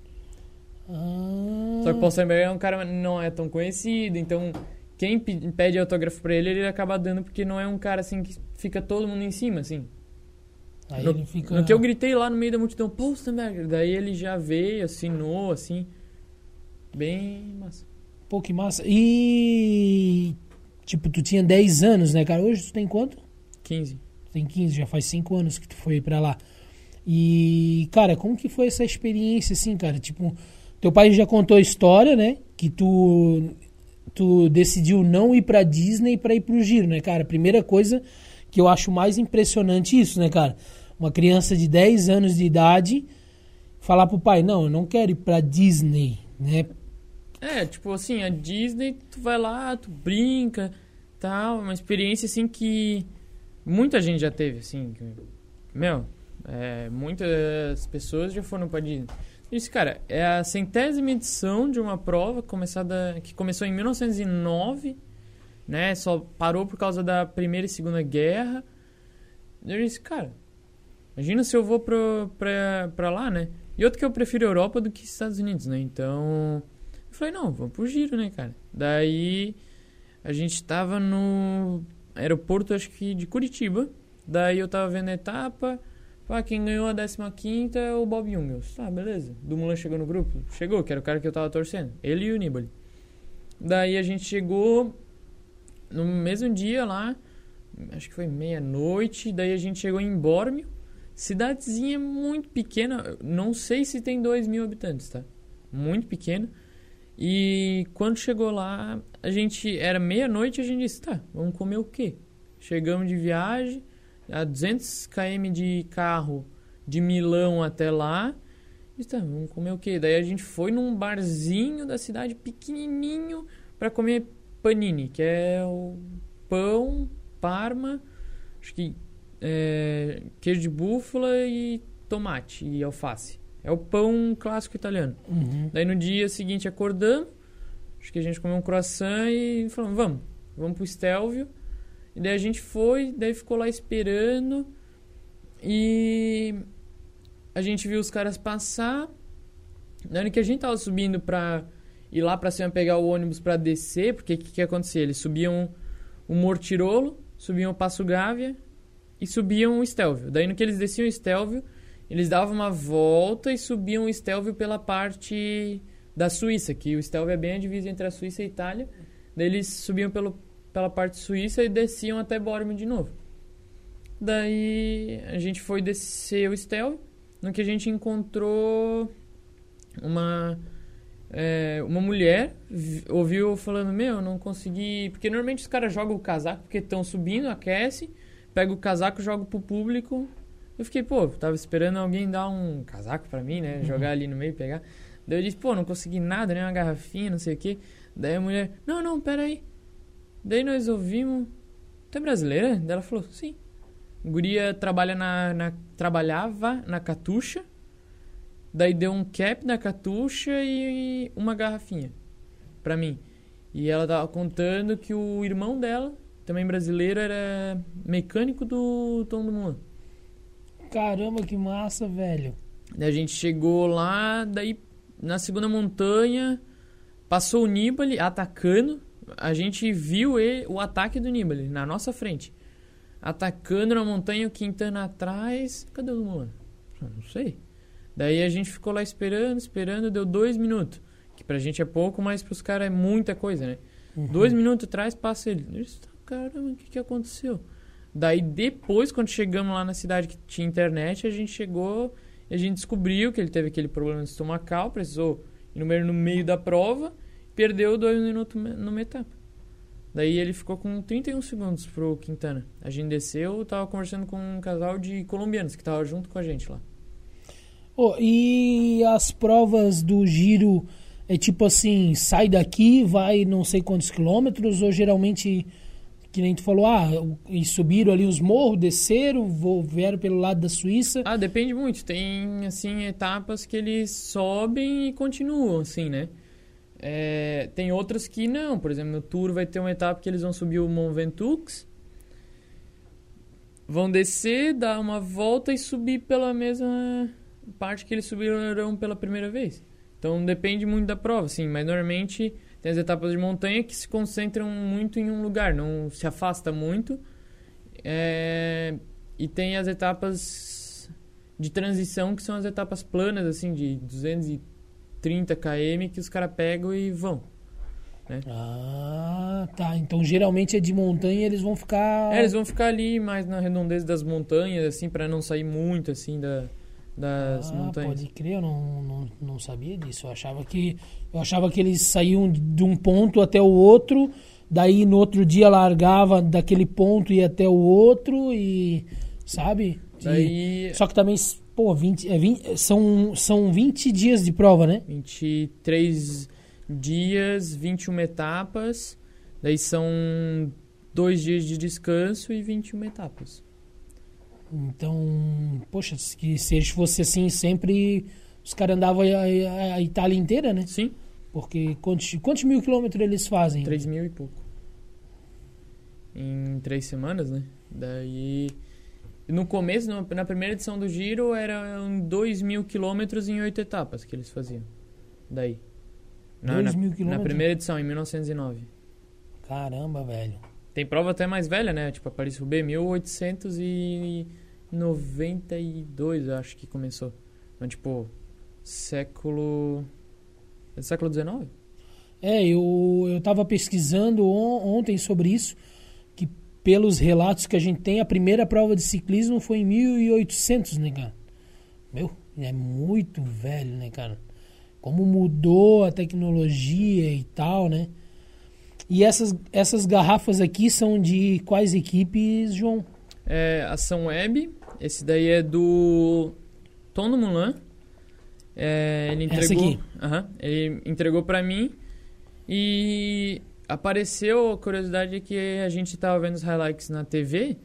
Ah, Só que o Postenberger é um cara que não é tão conhecido, então quem pe- pede autógrafo pra ele, ele acaba dando porque não é um cara assim que fica todo mundo em cima, assim. Aí no, ele fica... no que eu gritei lá no meio da multidão, Postenberger, daí ele já veio, assinou, assim, bem massa. Pô, que massa. E... Tipo, tu tinha 10 anos, né, cara? Hoje tu tem quanto? 15. Tu tem 15, já faz 5 anos que tu foi pra lá. E, cara, como que foi essa experiência, assim, cara? Tipo, teu pai já contou a história, né? Que tu tu decidiu não ir pra Disney pra ir pro giro, né, cara? Primeira coisa que eu acho mais impressionante isso, né, cara? Uma criança de 10 anos de idade falar pro pai, não, eu não quero ir pra Disney, né? É, tipo assim, a Disney, tu vai lá, tu brinca, tal, uma experiência assim que muita gente já teve, assim, que, meu, é, muitas pessoas já foram pra Disney. Isso, cara, é a centésima edição de uma prova começada, que começou em 1909, né? Só parou por causa da Primeira e Segunda Guerra. Eu disse, cara, imagina se eu vou pra, pra, pra lá, né? E outro que eu prefiro Europa do que Estados Unidos, né? Então, eu falei, não, vamos pro giro, né, cara? Daí, a gente tava no aeroporto, acho que de Curitiba. Daí eu tava vendo a etapa. Ah, quem ganhou a 15 é o Bob Jungels. Tá, beleza. Do Mulan chegou no grupo? Chegou, que era o cara que eu tava torcendo. Ele e o Nibali. Daí a gente chegou no mesmo dia lá, acho que foi meia-noite, daí a gente chegou em Bórmio, cidadezinha muito pequena, não sei se tem 2 mil habitantes, tá? Muito pequena. E quando chegou lá, a gente era meia-noite, a gente disse, tá, vamos comer o quê? Chegamos de viagem, a 200 km de carro de Milão até lá. E tá, vamos comer o quê? Daí a gente foi num barzinho da cidade pequenininho para comer panini, que é o pão, parma, acho que é, queijo de búfala e tomate e alface. É o pão clássico italiano. Uhum. Daí no dia seguinte acordamos, acho que a gente comeu um croissant e falamos, vamos, vamos pro Stelvio. E daí a gente foi, daí ficou lá esperando e a gente viu os caras passar. Na hora que a gente tava subindo pra ir lá pra cima pegar o ônibus pra descer, porque o que, que acontecia? Eles subiam o Mortirolo, subiam o Passo Gávea e subiam o Stelvio. Daí no que eles desciam o Stelvio, eles davam uma volta e subiam o Stelvio pela parte da Suíça, que o Stelvio é bem a divisa entre a Suíça e a Itália. Daí eles subiam pelo, pela parte suíça e desciam até Bormio de novo. Daí a gente foi descer o Stelvio, no que a gente encontrou uma é, uma mulher vi- ouviu falando, meu, eu não consegui. Porque normalmente os caras jogam o casaco porque estão subindo, aquece, pega o casaco, joga pro público. Eu fiquei, pô, tava esperando alguém dar um casaco pra mim, né? Jogar ali no meio pegar. Daí eu disse, pô, não consegui nada, nem uma garrafinha, não sei o quê. Daí a mulher, não, não, pera aí. Daí nós ouvimos. Tu é brasileira? Daí ela falou, sim. Guria trabalha na, na- trabalhava na Catuxa. Daí deu um cap na Catuxa e uma garrafinha pra mim. E ela tava contando que o irmão dela, também brasileiro, era mecânico do Tom do Mulan. Caramba, que massa, velho. Daí a gente chegou lá, daí na segunda montanha passou o Nibali atacando. A gente viu ele, o ataque do Nibali na nossa frente. Atacando na montanha, o Quintana atrás. Cadê o Mulan? Ah, Não sei. Daí a gente ficou lá esperando, esperando, deu dois minutos. Que pra gente é pouco, mas pros caras é muita coisa, né? Dois minutos atrás passa ele. "Tá, Caramba, o que, que aconteceu? Daí depois, quando chegamos lá na cidade que tinha internet, a gente chegou e a gente descobriu que ele teve aquele problema estomacal, precisou ir no meio, no meio da prova, perdeu dois minutos numa etapa. Daí ele ficou com 31 segundos pro Quintana. A gente desceu, tava conversando com um casal de colombianos que tava junto com a gente lá. Ô, e as provas do giro é tipo assim, sai daqui, vai não sei quantos quilômetros, ou geralmente, que nem tu falou, ah, e subiram ali os morros, desceram, vieram pelo lado da Suíça. Ah, depende muito. Tem, assim, etapas que eles sobem e continuam, assim, né? É, tem outras que não. Por exemplo, no Tour vai ter uma etapa que eles vão subir o Mont Ventoux, vão descer, dar uma volta e subir pela mesma parte que eles subiram pela primeira vez. Então depende muito da prova, assim, mas normalmente tem as etapas de montanha que se concentram muito em um lugar, não se afasta muito. É, e tem as etapas de transição, que são as etapas planas, assim, de 230 km, que os caras pegam e vão. Ah, tá. Então geralmente é de montanha e eles vão ficar. É, eles vão ficar ali mais na redondeza das montanhas, assim, para não sair muito, assim, da, das ah, montanhas. Pode crer, eu não, não, não sabia disso. Eu achava que eu achava que eles saíam de um ponto até o outro, daí no outro dia largava daquele ponto e até o outro e sabe? E- Daí, Só que também, pô, 20, é 20, são, são 20 dias de prova, né? 23 dias, 21 etapas. Daí são dois dias de descanso e 21 etapas. Então, poxa, se que se eles fossem assim sempre, os caras andavam a, a- Itália inteira, né? Sim, Porque quantos, quantos mil quilômetros eles fazem? 3 mil e pouco. Em três semanas, né? Daí. No começo, na primeira edição do Giro, eram 2 mil quilômetros em oito etapas que eles faziam. Daí. Na, Dois na- mil na quilômetros? primeira edição, em 1909. Caramba, velho. Tem prova até mais velha, né? Tipo, a Paris-Roubaix, 1892, eu acho que começou. Então, tipo, século... É século XIX? É, eu, eu tava pesquisando on- ontem sobre isso, que pelos relatos que a gente tem, a primeira prova de ciclismo foi em 1800, né, cara? Meu, é muito velho, né, cara? Como mudou a tecnologia e tal, né? E essas, essas garrafas aqui são de quais equipes, João? É, Ação Web, esse daí é do Tom do Mulan. É, ele entregou, aqui? Aham, ele entregou pra mim e apareceu a curiosidade é que a gente tava vendo os highlights na TV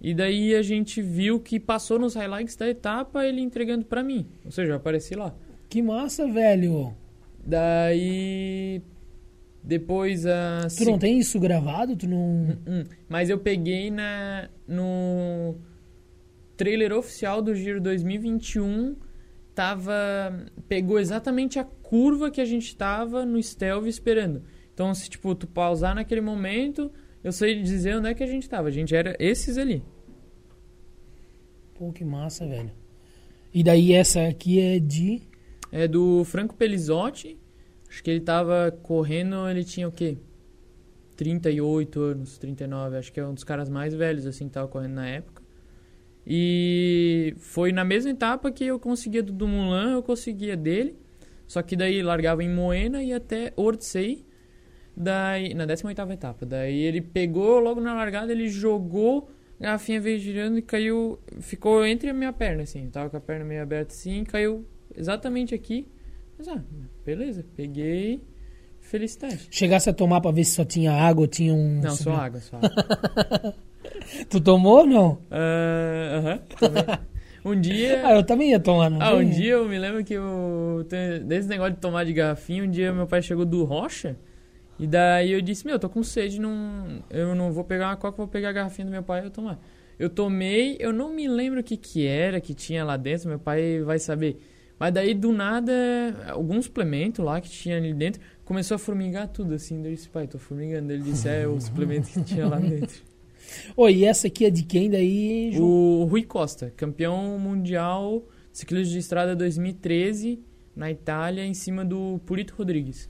e daí a gente viu que passou nos highlights da etapa ele entregando pra mim, ou seja, eu apareci lá. Que massa, velho! Daí depois a Tu não tem isso gravado? Tu não. Hum, mas eu peguei na no trailer oficial do Giro 2021, tava pegou exatamente a curva que a gente tava no Stelvio esperando. Então, se tipo tu pausar naquele momento, eu sei dizer onde é que a gente tava. A gente era esses ali. Pô, que massa, velho. E daí essa aqui é de. É do Franco Pelizotti. Acho que ele tava correndo, ele tinha o quê? 38 anos, 39. Acho que é um dos caras mais velhos, assim, que tava correndo na época. E foi na mesma etapa que eu conseguia do, do Mulan, eu conseguia dele. Só que daí largava em Moena e até Ortsey. Daí, na 18ª etapa. Daí ele pegou logo na largada, ele jogou, a garrafinha veio girando e caiu, ficou entre a minha perna, assim. Eu tava com a perna meio aberta assim, caiu exatamente aqui. Mas ah, beleza, peguei. Felicidade. Chegasse a tomar pra ver se só tinha água ou tinha um. Não, só água, só água. Tu tomou ou não? Ah, Aham, também. Um dia. Ah, eu também ia tomar, não Ah, um dia eu me lembro que eu. Desse negócio de tomar de garrafinha, um dia meu pai chegou do Rocha. E daí eu disse, meu, tô com sede, não, eu não vou pegar uma coca, vou pegar a garrafinha do meu pai e eu tomar. Eu tomei, eu não me lembro o que que era que tinha lá dentro, meu pai vai saber. Mas daí do nada, algum suplemento lá que tinha ali dentro, começou a formigar tudo assim. Daí eu disse, pai, tô formigando. Ele disse, é o suplemento que tinha lá dentro. Oi, e essa aqui é de quem daí, João? O Rui Costa, campeão mundial de ciclismo de estrada 2013 na Itália, em cima do Purito Rodrigues.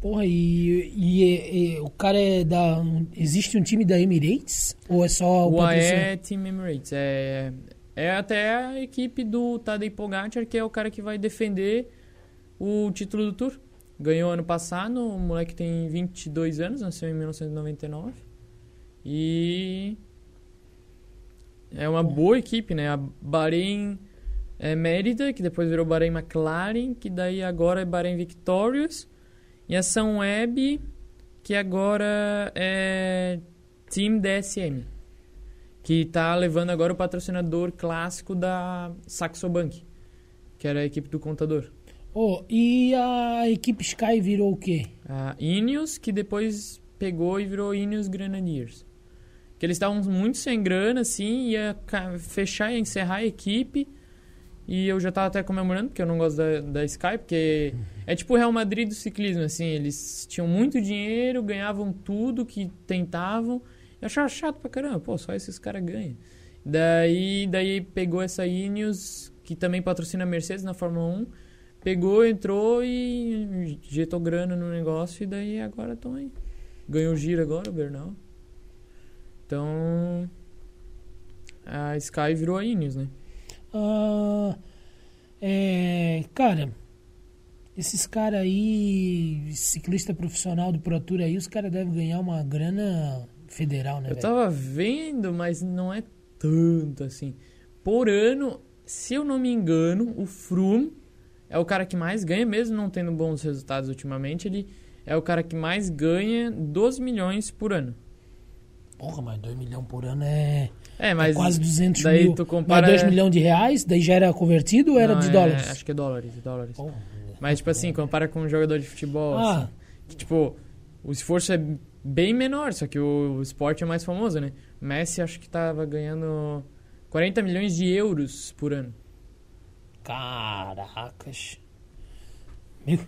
Porra, e, e- e o cara é da. Existe um time da Emirates? Ou é só o O? AE Team Emirates. É, é até a equipe do Tadej Pogacar, que é o cara que vai defender o título do Tour. Ganhou ano passado, o moleque tem 22 anos, nasceu em 1999. E é uma boa equipe, né? A Bahrein é, Mérida, que depois virou Bahrein McLaren, que daí agora é Bahrein Victorious. E a São Web, que agora é Team DSM. Que tá levando agora o patrocinador clássico da Saxo Bank, que era a equipe do contador. Oh, e a equipe Sky virou o quê? A Ineos, que depois pegou e virou Ineos Grenadiers. Que eles estavam muito sem grana, assim, ia fechar e encerrar a equipe. E eu já tava até comemorando, porque eu não gosto da, da Sky, porque é tipo o Real Madrid do ciclismo, assim. Eles tinham muito dinheiro, ganhavam tudo que tentavam. Eu achava chato pra caramba, pô, só esses caras ganham. Daí, daí pegou essa Ineos, que também patrocina a Mercedes na Fórmula 1. Pegou, entrou e injetou grana no negócio e daí agora estão aí. Ganhou o giro agora, o Bernal. Então. A Sky virou a Ineos, né? Ah, É, cara, esses caras aí, ciclista profissional do Pro Tour aí, os caras devem ganhar uma grana federal, né? Eu velho? tava vendo, mas não é tanto assim. Por ano, se eu não me engano, o Froome é o cara que mais ganha, mesmo não tendo bons resultados ultimamente, ele é o cara que mais ganha 12 milhões por ano. Porra, mas 2 milhões por ano é, É, é mas quase 200 daí mil. tu compara- Mas 2 milhões de reais, daí já era convertido ou era Não, de é- dólares? Acho que é dólares, dólares. Porra. Mas, tipo assim, compara com um jogador de futebol, Ah. assim, que, tipo, o esforço é bem menor, só que o, o esporte é mais famoso, né? O Messi acho que tava ganhando 40 milhões de euros por ano. Caracas. Meu.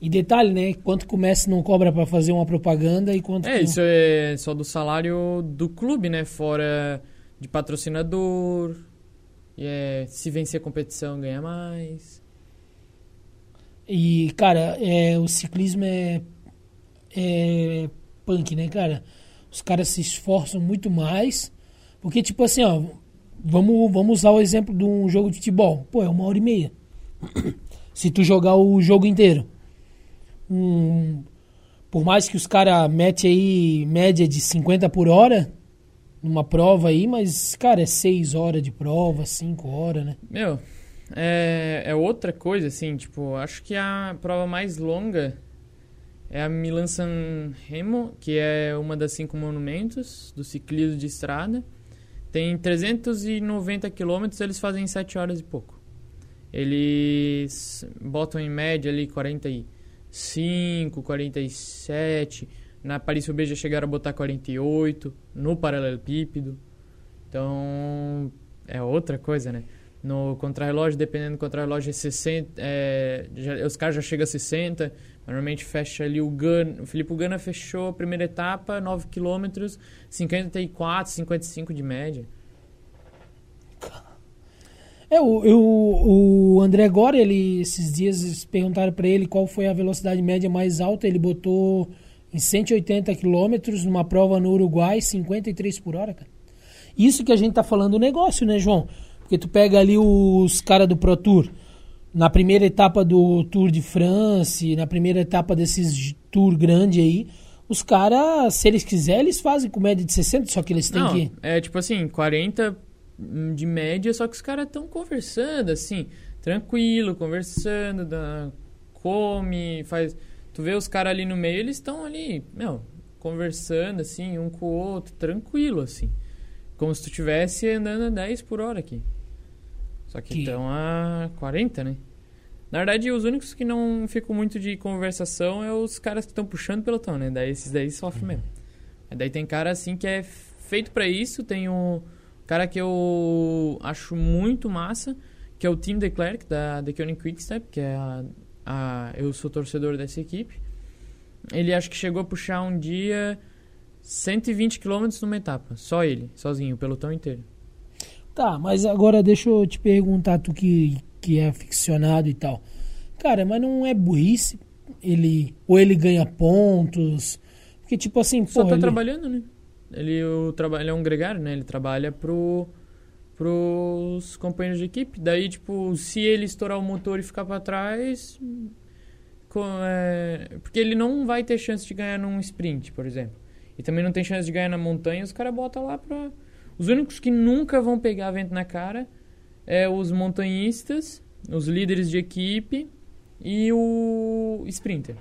E detalhe, né? Quanto o Messi não cobra pra fazer uma propaganda e quanto É, que... isso é só do salário do clube, né? Fora de patrocinador. E é, se vencer a competição, ganha mais. E, cara, é, o ciclismo é, é punk, né, cara? Os caras se esforçam muito mais. Porque, tipo assim, ó, vamos, vamos usar o exemplo de um jogo de futebol. Pô, é uma hora e meia. Se tu jogar o jogo inteiro. Um, por mais que os caras metem aí média de 50 por hora numa prova aí, mas, cara, é 6 horas de prova, 5 horas, né? Meu, é, é outra coisa, assim, tipo, acho que a prova mais longa é a Milan San Remo, que é uma das cinco monumentos do ciclismo de estrada. Tem 390 quilômetros, eles fazem em 7 horas e pouco. Eles botam em média ali 45, 47. Na Paris-Roubaix já chegaram a botar 48, no paralelepípedo. Então, é outra coisa, né? No contrarrelógio, dependendo do contrarrelógio, é 60, é, já- os caras já chegam a 60. Normalmente fecha ali o Gana. O Felipe Gana fechou a primeira etapa, 9 km, 54, 55 de média. É, o, eu- o André Gore, ele, esses dias perguntaram pra ele qual foi a velocidade média mais alta. Ele botou em 180 quilômetros numa prova no Uruguai, 53 por hora, cara. Isso que a gente tá falando do negócio, né, João? Porque tu pega ali os caras do Pro Tour, na primeira etapa do Tour de France, na primeira etapa desses Tour grande aí, os caras, se eles quiserem, eles fazem com média de 60, só que eles têm Não, que... é tipo assim, 40 de média, só que os caras estão conversando, assim, tranquilo, conversando, dá- come, faz. Tu vê os caras ali no meio, eles estão ali, meu, conversando, assim, um com o outro, tranquilo, assim. Como se tu estivesse andando a 10 por hora aqui. Só que Que- estão a 40, né? Na verdade, os únicos que não ficam muito de conversação é os caras que estão puxando pelotão, né? Daí esses daí sofrem mesmo. Aí Daí tem cara assim que é feito pra isso. Tem um cara que eu acho muito massa, que é o Tim de Klerk, da The Koenig Quickstep, que é a, a- Eu sou torcedor dessa equipe. Ele acho que chegou a puxar um dia 120 km numa etapa. Só ele, sozinho, o pelotão inteiro. Tá, mas agora deixa eu te perguntar, tu que, que é aficionado e tal. Cara, mas não é burrice ele ou ele ganha pontos? Porque tipo assim, Só pô, tá ele, trabalhando, né? Ele, o, ele é um gregário, né? Ele trabalha pro, pros companheiros de equipe. Daí, tipo, se ele estourar o motor e ficar pra trás... co- é, porque ele não vai ter chance de ganhar num sprint, por exemplo. E também não tem chance de ganhar na montanha, os caras botam lá pra... Os únicos que nunca vão pegar vento na cara é os montanhistas, os líderes de equipe e o sprinter.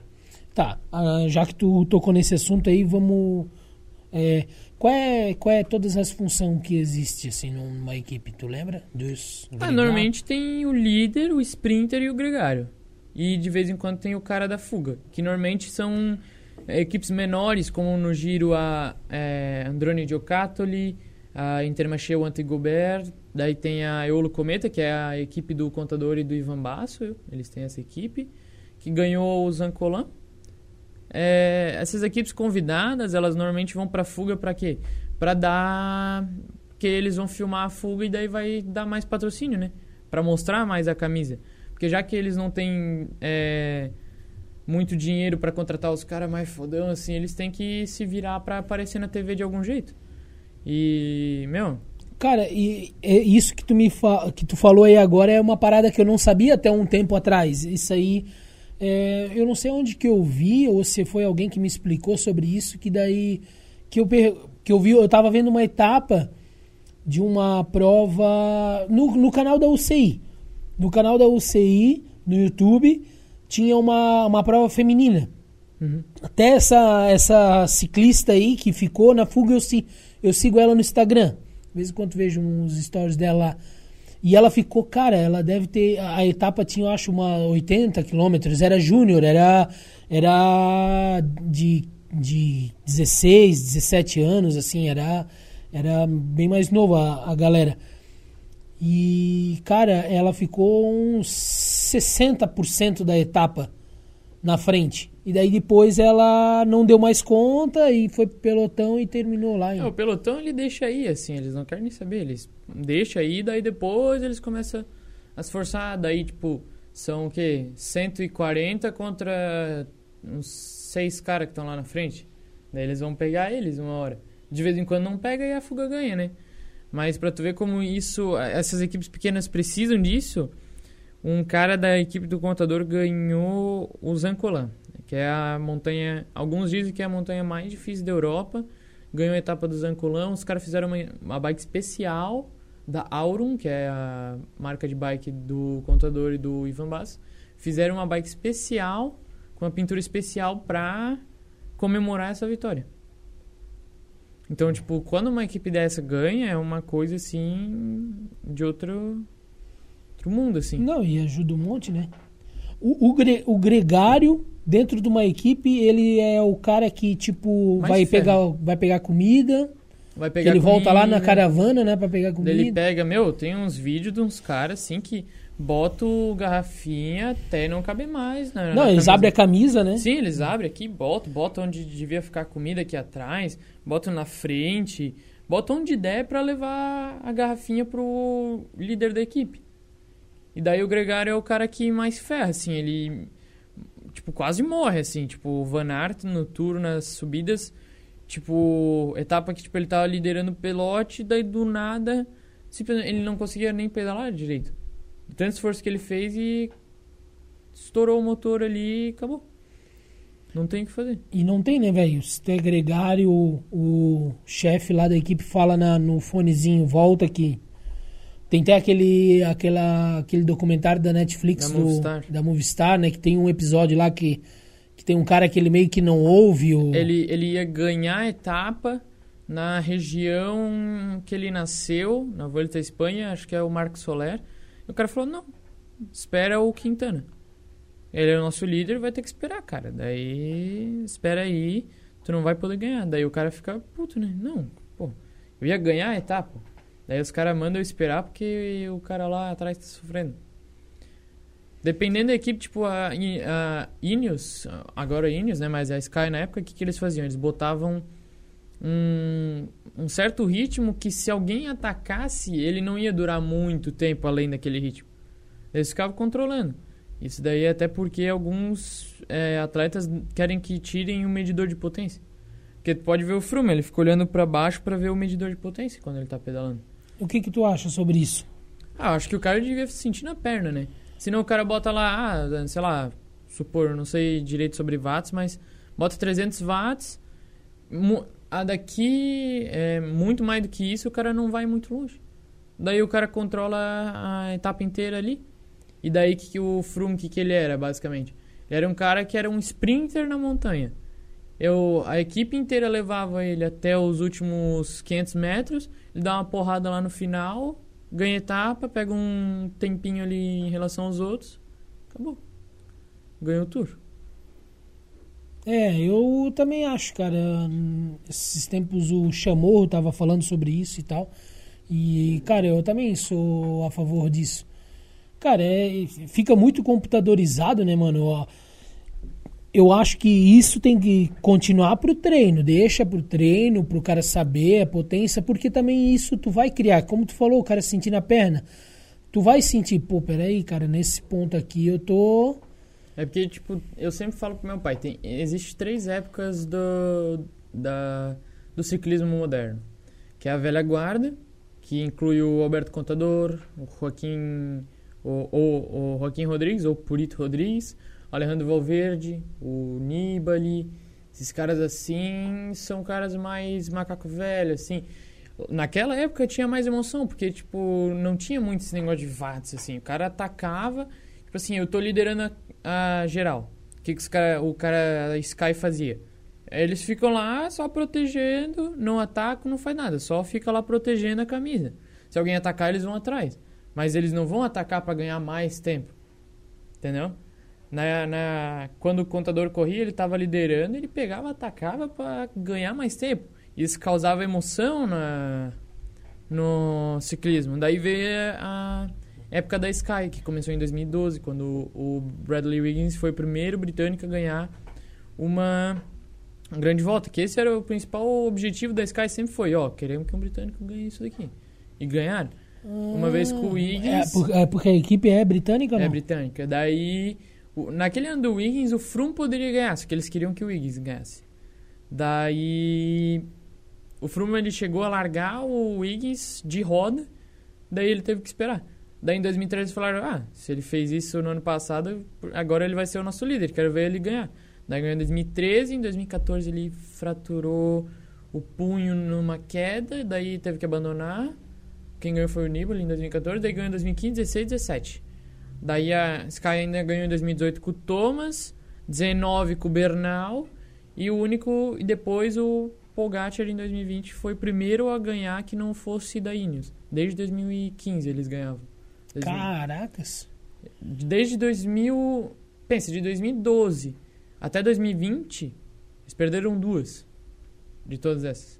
Tá, ah, já que tu tocou nesse assunto aí, vamos é, qual é qual é todas as funções que existe assim numa equipe, tu lembra? Dos Ah, normalmente tem o líder, o sprinter e o gregário. E de vez em quando tem o cara da fuga, que normalmente são é, equipes menores, como no giro a é, Androni Giocattoli, a Intermarché o Antigobert, daí tem a Eolo Cometa, que é a equipe do Contador e do Ivan Basso, eles têm essa equipe, que ganhou o Zancolan. É, essas equipes convidadas, elas normalmente vão pra fuga pra quê? Pra dar que eles vão filmar a fuga e daí vai dar mais patrocínio, né? Pra mostrar mais a camisa. Porque já que eles não têm é, muito dinheiro pra contratar os caras mais fodão, assim, eles têm que se virar pra aparecer na TV de algum jeito. E, meu, Cara, e, e isso que tu me que tu falou aí agora é uma parada que eu não sabia até um tempo atrás. Isso aí é, eu não sei onde que eu vi ou se foi alguém que me explicou sobre isso que daí que eu que eu vi, eu tava vendo uma etapa de uma prova no, no canal da UCI. No canal da UCI, no YouTube, tinha uma, uma prova feminina. Uhum. Até essa, essa ciclista aí que ficou na fuga, eu, eu sigo ela no Instagram. De vez em quando vejo uns stories dela E ela ficou, cara, ela deve ter. A etapa tinha, eu acho, uma 80 quilômetros. Era júnior, era, era de, de 16, 17 anos, assim, era, era bem mais nova a, a galera. E, cara, ela ficou uns 60% da etapa na frente. E daí depois ela não deu mais conta e foi pro pelotão e terminou lá. É, o pelotão ele deixa aí, assim, eles não querem nem saber. Eles deixam aí, daí depois eles começam a se forçar. Daí, tipo, são o quê? 140 contra uns seis caras que estão lá na frente. Daí eles vão pegar eles uma hora. De vez em quando não pega e a fuga ganha, né? Mas pra tu ver como isso, essas equipes pequenas precisam disso, um cara da equipe do contador ganhou o Zancolan que é a montanha. Alguns dizem que é a montanha mais difícil da Europa. Ganhou a etapa do Zanculão. Os caras fizeram uma, uma bike especial da Aurum, que é a marca de bike do contador e do Ivan Bass. Fizeram uma bike especial, com uma pintura especial pra comemorar essa vitória. Então, tipo, quando uma equipe dessa ganha, é uma coisa assim de outro, outro mundo, assim. Não, e ajuda um monte, né? O, o, gre, o gregário dentro de uma equipe, ele é o cara que, tipo, vai pegar, vai pegar comida. Vai pegar ele comida, volta lá na caravana, né, pra pegar comida. Ele pega, meu, tem uns vídeos de uns caras assim que botam garrafinha até não caber mais, né? Não, eles camisa. abrem a camisa, né? Sim, eles abrem aqui, botam, botam onde devia ficar comida aqui atrás, botam na frente, botam onde der para levar a garrafinha pro líder da equipe. E daí o Gregário é o cara que mais ferra, assim, ele tipo, quase morre, assim. Tipo, o Van Aert no tour, nas subidas, tipo, etapa que tipo, ele tava liderando o pelote, daí do nada, ele não conseguia nem pedalar direito. Tanto esforço que ele fez e estourou o motor ali e acabou. Não tem o que fazer. E não tem, né, velho? Se tu gregário, o, o chefe lá da equipe fala na, no fonezinho, volta aqui. Tem até aquele, aquela, aquele documentário da Netflix da do, Movistar. da Movistar, né? Que tem um episódio lá que, que tem um cara que ele meio que não ouve. O... Ele, ele ia ganhar a etapa na região que ele nasceu, na Volta à Espanha, acho que é o Marco Soler. E o cara falou, não, espera o Quintana. Ele é o nosso líder, vai ter que esperar, cara. Daí, espera aí, tu não vai poder ganhar. Daí o cara fica puto, né? Não, pô, eu ia ganhar a etapa. Daí os caras mandam eu esperar porque o cara lá atrás tá sofrendo. Dependendo da equipe, tipo a, a Ineos, agora a Ineos, né? Mas a Sky na época, o que, que eles faziam? Eles botavam um, um certo ritmo que se alguém atacasse, ele não ia durar muito tempo além daquele ritmo. Eles ficavam controlando. Isso daí é até porque alguns é, atletas querem que tirem o medidor de potência. Porque tu pode ver o Froome, ele fica olhando para baixo para ver o medidor de potência quando ele tá pedalando. O que que tu acha sobre isso? Ah, acho que o cara devia sentir na perna, né? Senão o cara bota lá, ah, sei lá, supor, não sei direito sobre watts, mas bota 300 watts, a daqui é muito mais do que isso, o cara não vai muito longe. Daí o cara controla a etapa inteira ali. E daí que, que o Froome, que, que ele era, basicamente? Ele era um cara que era um sprinter na montanha. Eu, a equipe inteira levava ele até os últimos 500 metros ele dá uma porrada lá no final, ganha etapa, pega um tempinho ali em relação aos outros, acabou. Ganhou o tour. É, eu também acho, cara. Esses tempos o Chamorro tava falando sobre isso e tal. E, cara, eu também sou a favor disso. Cara, é, fica muito computadorizado, né, mano? Eu acho que isso tem que continuar para o treino, deixa para o treino, para o cara saber a potência, porque também isso tu vai criar, como tu falou, o cara sentir na perna, tu vai sentir, pô, peraí, cara, nesse ponto aqui eu tô... É porque, tipo, eu sempre falo pro meu pai, tem, existe três épocas do, da, do ciclismo moderno, que é a velha guarda, que inclui o Alberto Contador, o Joaquim, o, o, o Joaquim Rodrigues, ou Purito Rodrigues, Alejandro Valverde, o Nibali. Esses caras assim são caras mais macaco velho, assim. Naquela época tinha mais emoção, porque, tipo, não tinha muito esse negócio de VATS, assim. O cara atacava, tipo assim, eu tô liderando a, a geral. O que, que os cara, o cara Sky fazia? Eles ficam lá só protegendo, não atacam, não faz nada, só fica lá protegendo a camisa. Se alguém atacar, eles vão atrás. Mas eles não vão atacar para ganhar mais tempo. Entendeu? Na, na, quando o contador corria, ele estava liderando, ele pegava, atacava para ganhar mais tempo. Isso causava emoção na, no ciclismo. Daí veio a época da Sky, que começou em 2012, quando o Bradley Wiggins foi o primeiro britânico a ganhar uma grande volta. Que esse era o principal objetivo da Sky, sempre foi, ó, queremos que um britânico ganhe isso daqui. E ganharam. Uma vez com o Wiggins... É, é porque a equipe é britânica É não? britânica. Daí Naquele ano do Wiggins, o Froome poderia ganhar, só que eles queriam que o Wiggins ganhasse. Daí o Froome ele chegou a largar o Wiggins de roda, daí ele teve que esperar. Daí em 2013 eles falaram: "Ah, se ele fez isso no ano passado, agora ele vai ser o nosso líder, quero ver ele ganhar". Daí ganhou em 2013, em 2014 ele fraturou o punho numa queda, daí teve que abandonar. Quem ganhou foi o Nibali em 2014, daí ganhou em 2015, 16, 17. Daí a Sky ainda ganhou em 2018 com o Thomas, 19 com o Bernal e o único e depois o Pogacar em 2020 foi o primeiro a ganhar que não fosse da Ineos. Desde 2015 eles ganhavam. Desde, Caracas. desde 2000, pensa, de 2012 até 2020, eles perderam duas de todas essas.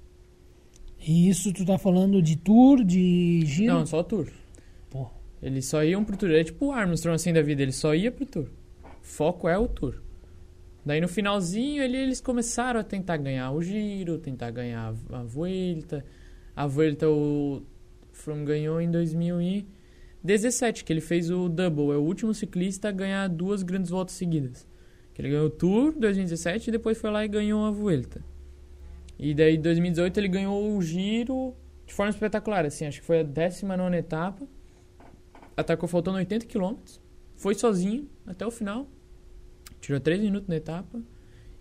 E isso tu tá falando de tour, de giro? Não, só Tour. Eles só iam pro Tour. É tipo o Armstrong assim da vida, ele só ia pro Tour. Foco é o Tour. Daí no finalzinho ele, eles começaram a tentar ganhar o Giro, tentar ganhar a Vuelta. A Vuelta o Froome ganhou em 2017, que ele fez o Double. É o último ciclista a ganhar duas grandes voltas seguidas. Que ele ganhou o Tour 2017 e depois foi lá e ganhou a Vuelta. E daí em 2018 ele ganhou o Giro de forma espetacular, assim, acho que foi a 19 etapa. Atacou faltando 80 km. Foi sozinho até o final. Tirou 3 minutos na etapa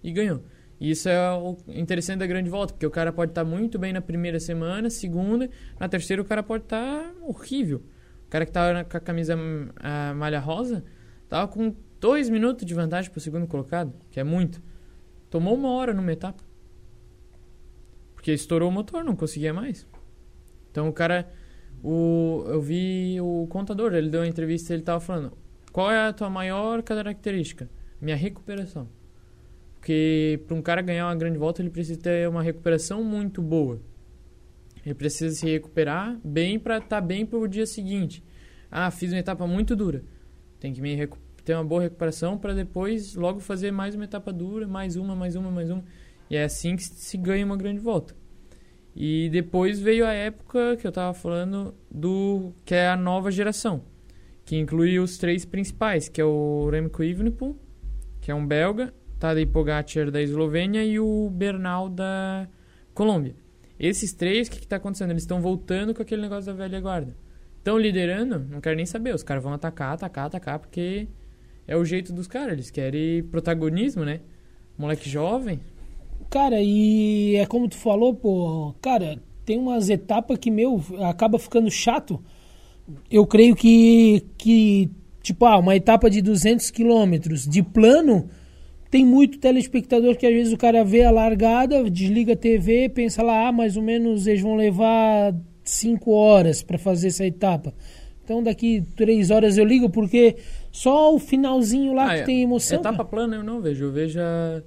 e ganhou. E isso é o interessante da grande volta, porque o cara pode estar muito bem na primeira semana, segunda, na terceira o cara pode estar horrível. O cara que estava com a camisa a malha rosa tava com 2 minutos de vantagem pro segundo colocado, que é muito. Tomou uma hora numa etapa. Porque estourou o motor, não conseguia mais. Então o cara o, eu vi o contador, ele deu uma entrevista ele tava falando: qual é a tua maior característica? Minha recuperação. Porque para um cara ganhar uma grande volta, ele precisa ter uma recuperação muito boa. Ele precisa se recuperar bem para estar tá bem para o dia seguinte. Ah, fiz uma etapa muito dura. Tem que me ter uma boa recuperação para depois logo fazer mais uma etapa dura, mais uma, mais uma, mais uma. E é assim que se ganha uma grande volta. E depois veio a época que eu estava falando do que é a nova geração, que inclui os três principais, que é o Remco Evenepoel, que é um belga, Tadej Pogacar da Eslovênia e o Bernal da Colômbia. Esses três, o que está acontecendo? Eles estão voltando com aquele negócio da velha guarda. Estão liderando, não quero nem saber. Os caras vão atacar, atacar, atacar, porque é o jeito dos caras. Eles querem protagonismo, né? Moleque jovem, Cara, e é como tu falou, pô, cara, tem umas etapas que, meu, acaba ficando chato. Eu creio que, que tipo, ah, uma etapa de 200 quilômetros de plano, tem muito telespectador que às vezes o cara vê a largada, desliga a TV, pensa lá, ah, mais ou menos eles vão levar 5 horas para fazer essa etapa. Então daqui 3 horas eu ligo, porque só o finalzinho lá ah, que é. tem emoção. Etapa cara. plana eu não vejo, eu vejo a...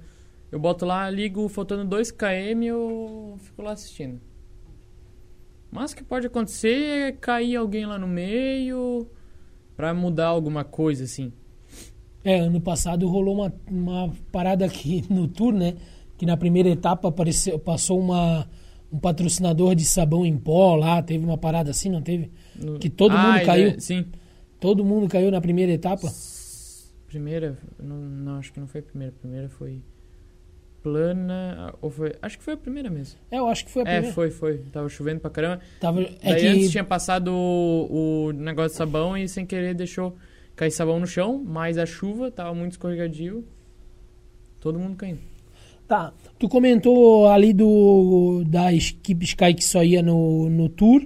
Eu boto lá, ligo, faltando 2 km eu fico lá assistindo. Mas o que pode acontecer é cair alguém lá no meio pra mudar alguma coisa, assim. É, ano passado rolou uma, uma parada aqui no Tour, né? Que na primeira etapa apareceu, passou uma, um patrocinador de sabão em pó lá, teve uma parada assim, não teve? Que todo ah, mundo caiu. É, sim. Todo mundo caiu na primeira etapa? Primeira, não, não, acho que não foi a primeira. A primeira foi. Plana. Ou foi, acho que foi a primeira mesmo. É, eu acho que foi a É, primeira. foi, foi. Tava chovendo pra caramba. Tava, é Daí que antes tinha passado o, o negócio de sabão e sem querer deixou cair sabão no chão, mas a chuva tava muito escorregadio. Todo mundo caindo. Tá, tu comentou ali do da equipe Sky que só ia no, no Tour,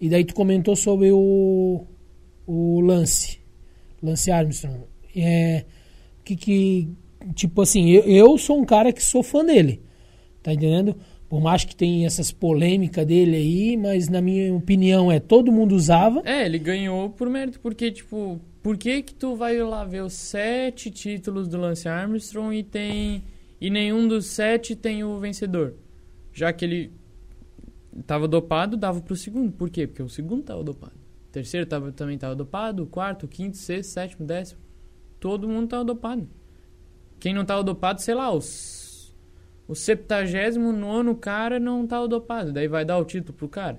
e daí tu comentou sobre o, o Lance, Lance Armstrong. É, que, que, tipo assim, eu, eu sou um cara que sou fã dele, tá entendendo? Por mais que tenha essas polêmicas dele aí, mas na minha opinião é, todo mundo usava. É, ele ganhou por mérito, porque, tipo, por que que tu vai lá ver os sete títulos do Lance Armstrong e tem... E nenhum dos sete tem o vencedor? Já que ele tava dopado, dava pro segundo. Por quê? Porque o segundo tava dopado. O terceiro tava, também tava dopado, o quarto, o quinto, sexto, sétimo, décimo. Todo mundo tava dopado. Quem não tava dopado, sei lá, os... O septagésimo nono cara não tava dopado. Daí vai dar o título pro cara.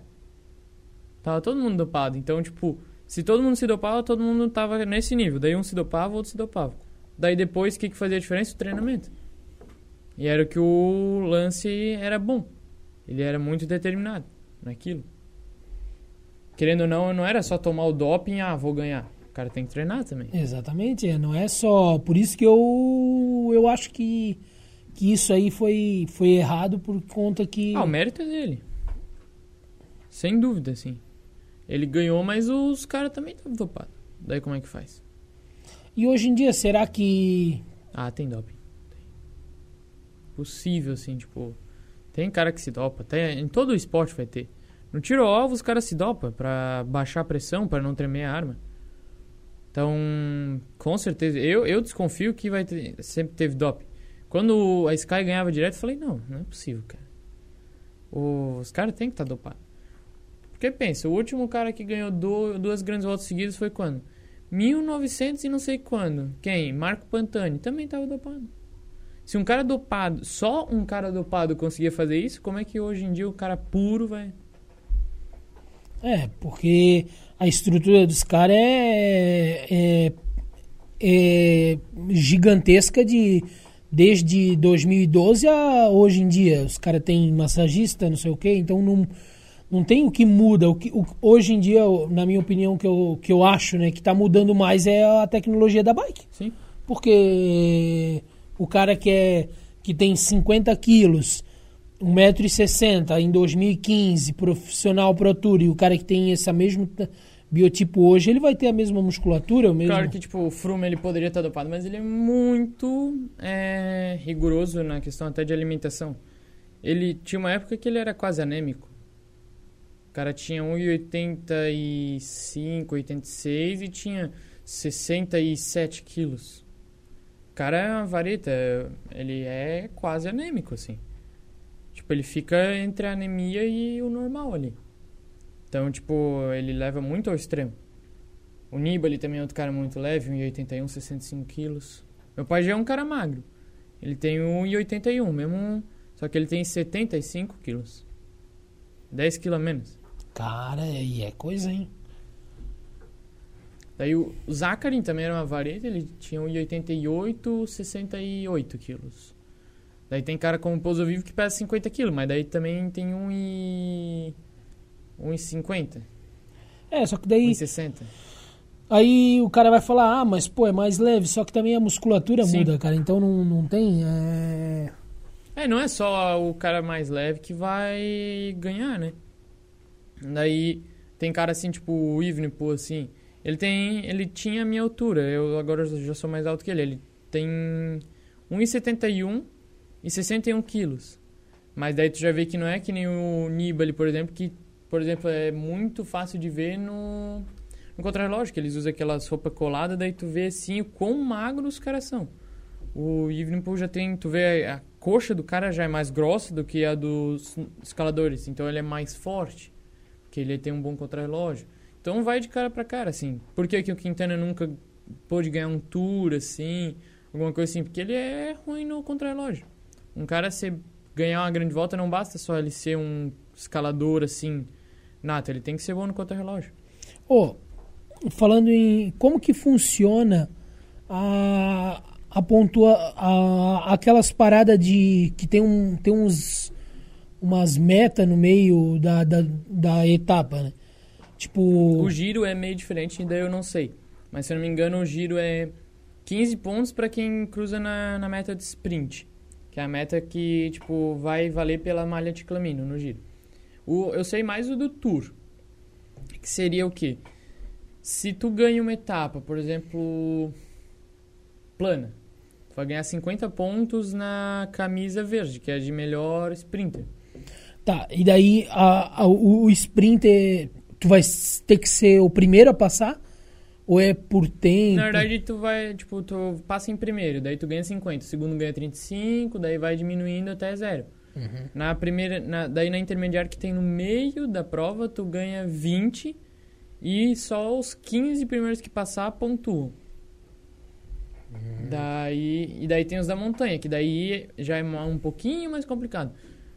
Tava todo mundo dopado. Então, tipo, se todo mundo se dopava, todo mundo tava nesse nível. Daí um se dopava, outro se dopava. Daí depois, o que, que fazia a diferença? O treinamento. E era que o lance era bom. Ele era muito determinado naquilo. Querendo ou não, não era só tomar o doping, ah, vou ganhar. O cara tem que treinar também. Exatamente, é, não é só. Por isso que eu, eu acho que, que isso aí foi, foi errado por conta que. Ah, o mérito é dele. Sem dúvida, sim. Ele ganhou, mas os caras também estavam dopados. Daí como é que faz? E hoje em dia, será que. Ah, tem doping. Tem. Possível, assim, tipo. Tem cara que se dopa. Tem, em todo o esporte vai ter. No tiro ao alvo, os caras se dopam pra baixar a pressão, pra não tremer a arma. Então, com certeza. Eu, eu desconfio que vai ter, sempre teve doping. Quando a Sky ganhava direto, eu falei: não, não é possível, cara. Os caras têm que estar dopados. Porque pensa, o último cara que ganhou do, duas grandes voltas seguidas foi quando? 1900 e não sei quando. Quem? Marco Pantani. Também estava dopado. Se um cara dopado, só um cara dopado conseguia fazer isso, como é que hoje em dia o cara puro vai. É, porque a estrutura dos caras é, é, é gigantesca de desde 2012 a hoje em dia. Os caras têm massagista, não sei o quê, então não, não tem o que muda. O que, o, hoje em dia, na minha opinião, que eu, que eu acho né, que está mudando mais é a tecnologia da bike. Sim. Porque o cara que, é, que tem 50 quilos, 1,60m em 2015, profissional Pro Tour, e o cara que tem esse mesmo biotipo hoje, ele vai ter a mesma musculatura, o mesmo... Claro que, tipo, o Froome ele poderia estar dopado, mas ele é muito é, rigoroso na questão até de alimentação. Ele tinha uma época que ele era quase anêmico. O cara tinha 1,85, 86 e tinha 67 quilos. O cara é uma vareta, ele é quase anêmico, assim. Tipo, ele fica entre a anemia e o normal ali. Então, tipo, ele leva muito ao extremo. O Nibali também é outro cara muito leve, 1,81, 65 quilos. Meu pai já é um cara magro. Ele tem 1,81, mesmo. Só que ele tem 75 quilos. 10 quilos a menos. Cara, e é coisa, hein? Daí o Zakarin também era uma vareta, ele tinha 1,88, 68 quilos. Daí tem cara como o Pouso Vivo que pesa 50 quilos, mas daí também tem 1 e... 1,50, É, só que daí 1,60. aí o cara vai falar, ah, mas pô, é mais leve, só que também a musculatura Sim. muda, cara, então não, não tem... É... É, não é só o cara mais leve que vai ganhar, né? Daí tem cara assim, tipo o Ivenpool, assim. Ele tem. Ele tinha a minha altura. Eu agora já sou mais alto que ele. Ele tem 1,71 e 61 quilos. Mas daí tu já vê que não é que nem o Nibali, por exemplo, que, por exemplo, é muito fácil de ver no, no contrarrelógio, que eles usam aquelas roupas coladas, daí tu vê assim o quão magros os caras são. O Evenepoel já tem, tu vê a coxa do cara já é mais grossa do que a dos escaladores, então ele é mais forte, porque ele tem um bom contrarrelógio. Então vai de cara para cara, assim. Por que, que o Quintana nunca pôde ganhar um tour, assim, alguma coisa assim? Porque ele é ruim no contrarrelógio. Um cara se ganhar uma grande volta não basta só ele ser um escalador, assim, nato, ele tem que ser bom no contrarrelógio. Ô, falando em como que funciona a, a pontua, a, aquelas paradas de que tem, um, tem uns umas metas no meio da, da, da etapa, né? Tipo. O giro é meio diferente, ainda eu não sei. Mas se eu não me engano, o giro é 15 pontos para quem cruza na, na meta de sprint. Que é a meta que, tipo, vai valer pela malha de clamino no giro. O, eu sei mais o do Tour. Que seria o quê? Se tu ganha uma etapa, por exemplo, plana, tu vai ganhar 50 pontos na camisa verde, que é de melhor sprinter. Tá, e daí a, a, o, o sprinter, tu vai ter que ser o primeiro a passar? Ou é por tempo? Na verdade, tu vai, tipo, tu passa em primeiro, daí tu ganha 50, o segundo ganha 35, daí vai diminuindo até zero. Uhum. Na primeira, na, daí na intermediária que tem no meio da prova, tu ganha 20 e só os 15 primeiros que passar pontuam. Uhum. Daí, e daí tem os da montanha, que daí já é um pouquinho mais complicado.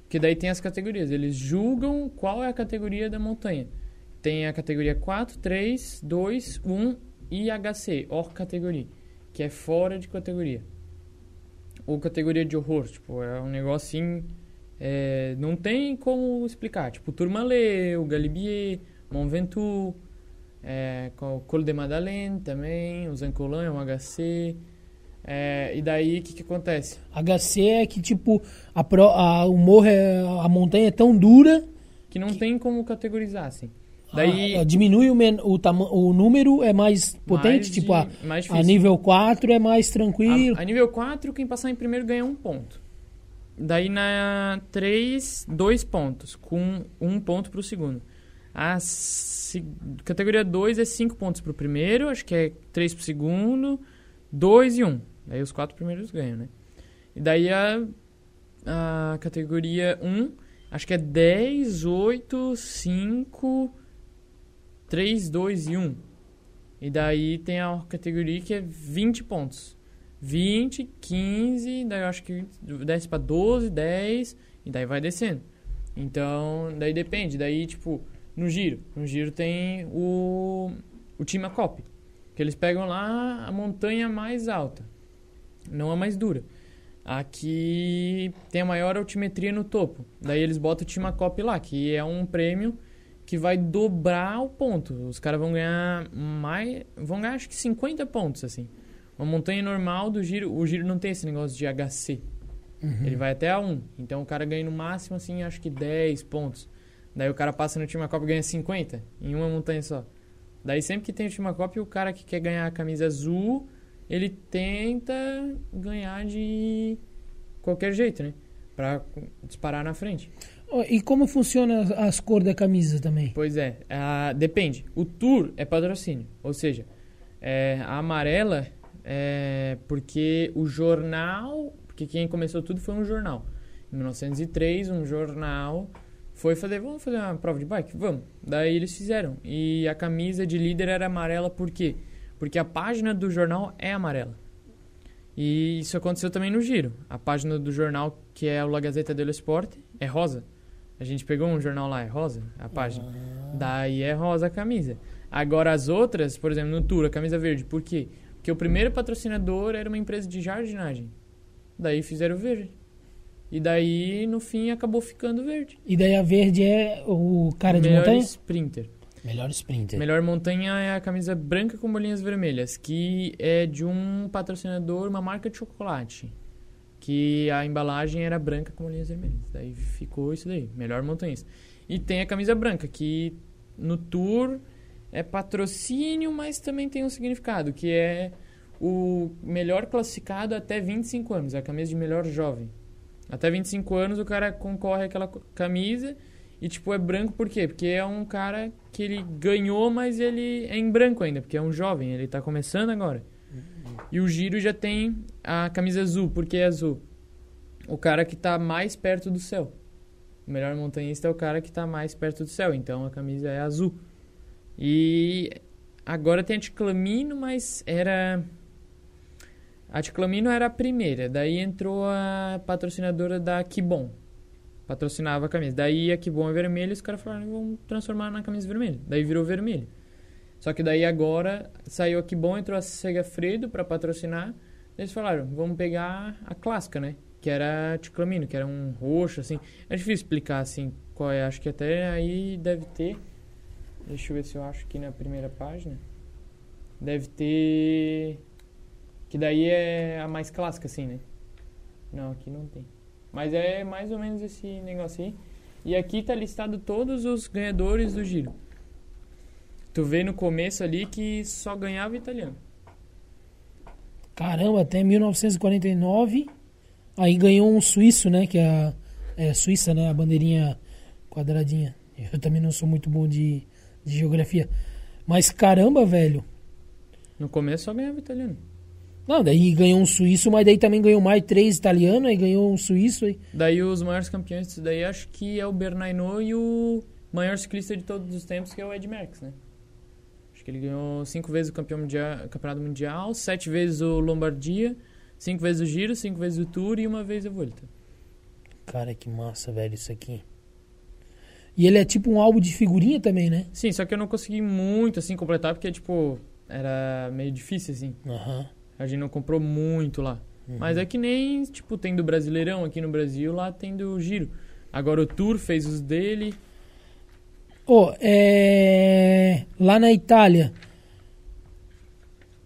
Que daí tem as categorias. Eles julgam qual é a categoria da montanha. Tem a categoria 4, 3, 2, 1 e HC, or categoria, que é fora de categoria. Ou categoria de horror, tipo, é um negócio assim, é, não tem como explicar. Tipo, Tourmalet, o Galibier, Mont Ventoux, é, Col de Madeleine também, o Zancolan é um HC, é, e daí, o que, que acontece? HC é que, tipo, a, pro, a, o morro, é, a montanha é tão dura... Que não que... tem como categorizar, assim. Daí, ah, diminui o, men, o, o número, é mais potente? Mais tipo, a, a nível 4 é mais tranquilo? A, a, nível 4, quem passar em primeiro ganha um ponto. Daí na 3, dois pontos, com um ponto para o segundo. A se, categoria 2 é 5 pontos para o primeiro, acho que é 3 para o segundo, 2 e 1. Um. Daí os quatro primeiros ganham, né? E daí a, a categoria 1, acho que é 10, 8, 5, 3, 2 e 1. E daí tem a categoria que é 20 pontos. 20, 15, daí eu acho que desce para 12, 10, e daí vai descendo. Então, daí depende. Daí, tipo, no giro. No giro tem o, o Team Cop. Que eles pegam lá a montanha mais alta não a mais dura. Aqui tem a maior altimetria no topo. Daí eles botam o Timacop lá, que é um prêmio que vai dobrar o ponto. Os caras vão ganhar mais. Vão ganhar acho que 50 pontos, assim. Uma montanha normal do giro. O giro não tem esse negócio de HC. Uhum. Ele vai até a 1. Então o cara ganha no máximo, assim, acho que 10 pontos. Daí o cara passa no Timacop e ganha 50 em uma montanha só. Daí sempre que tem o Timacop, o cara que quer ganhar a camisa azul ele tenta ganhar de qualquer jeito, né? Pra disparar na frente. E como funciona as cores da camisa também? Pois é, a, depende. O Tour é patrocínio, ou seja, é, a amarela é porque o jornal, porque quem começou tudo foi um jornal. Em 1903, um jornal foi fazer, vamos fazer uma prova de bike? Vamos. Daí eles fizeram. E a camisa de líder era amarela por quê? Porque a página do jornal é amarela. E isso aconteceu também no giro. A página do jornal, que é o La Gazeta dello Sport, é rosa. A gente pegou um jornal lá, é rosa, a página. Ah. Daí é rosa a camisa. Agora as outras, por exemplo, no Tour, a camisa verde. Por quê? Porque o primeiro patrocinador era uma empresa de jardinagem. Daí fizeram verde. E daí, no fim, acabou ficando verde. E daí a verde é o cara de Melhor montanha? sprinter. Melhor sprinter. Melhor montanha é a camisa branca com bolinhas vermelhas, que é de um patrocinador, uma marca de chocolate. Que a embalagem era branca com bolinhas vermelhas. Daí ficou isso daí, melhor montanhista. E tem a camisa branca, que no tour é patrocínio, mas também tem um significado, que é o melhor classificado até 25 anos, é a camisa de melhor jovem. Até 25 anos o cara concorre àquela camisa e, tipo, é branco por quê? Porque é um cara que ele ganhou, mas ele é em branco ainda, porque é um jovem, ele tá começando agora. E o Giro já tem a camisa azul, porque é azul. O cara que tá mais perto do céu. O melhor montanhista é o cara que tá mais perto do céu, então a camisa é azul. E agora tem a Ticlamino, mas era. A Ticlamino era a primeira, daí entrou a patrocinadora da Kibon patrocinava a camisa. Daí a bom é vermelha, e os caras falaram, vamos transformar na camisa vermelha. Daí virou vermelho. Só que daí agora saiu a que bom, entrou a Segafredo para patrocinar. Eles falaram, vamos pegar a clássica, né? Que era ticlamino, que era um roxo, assim. É difícil explicar, assim, qual é. Acho que até aí deve ter... Deixa eu ver se eu acho aqui na primeira página. Deve ter... Que daí é a mais clássica, assim, né? Não, aqui não tem. Mas é mais ou menos esse negócio aí. E aqui tá listado todos os ganhadores do giro. Tu vê no começo ali que só ganhava italiano. Caramba, até 1949. Aí ganhou um suíço, né? Que é a é, Suíça, né? A bandeirinha quadradinha. Eu também não sou muito bom de, de geografia. Mas caramba, velho. No começo só ganhava italiano. Não, daí ganhou um suíço, mas daí também ganhou mais três italianos, aí ganhou um suíço. Aí. Daí os maiores campeões disso daí acho que é o Bernaino e o maior ciclista de todos os tempos, que é o Ed Merckx, né? Acho que ele ganhou cinco vezes o campeão mundial, campeonato mundial, sete vezes o Lombardia, cinco vezes o Giro, cinco vezes o Tour e uma vez a Volta. Cara, que massa, velho, isso aqui. E ele é tipo um álbum de figurinha também, né? Sim, só que eu não consegui muito assim completar porque tipo era meio difícil assim. Uhum. A gente não comprou muito lá. Uhum. Mas é que nem, tipo, tem do Brasileirão aqui no Brasil, lá tem do Giro. Agora o Tour fez os dele. Oh, é... Lá na Itália,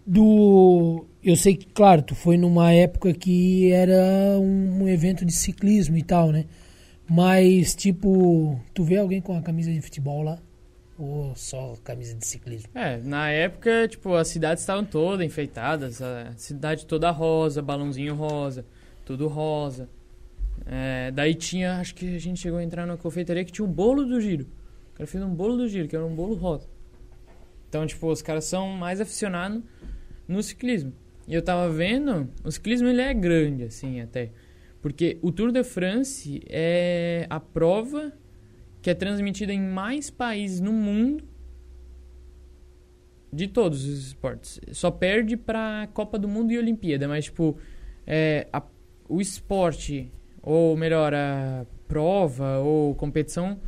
do... Eu sei que, claro, tu foi numa época que era um evento de ciclismo e tal, né? Mas, tipo, tu vê alguém com a camisa de futebol lá? Ou só camisa de ciclismo? É, na época, tipo, as cidades estavam todas enfeitadas, a cidade toda rosa, balãozinho rosa, tudo rosa. É, daí tinha, acho que a gente chegou a entrar na confeitaria que tinha um bolo do giro. Cara fez um bolo do giro, que era um bolo rosa. Então, tipo, os caras são mais aficionados no ciclismo. E eu tava vendo, o ciclismo ele é grande, assim, até. Porque o Tour de France é a prova que é transmitida em mais países no mundo de todos os esportes. Só perde para Copa do Mundo e Olimpíada, mas tipo, é, a, o esporte, ou melhor, a prova ou competição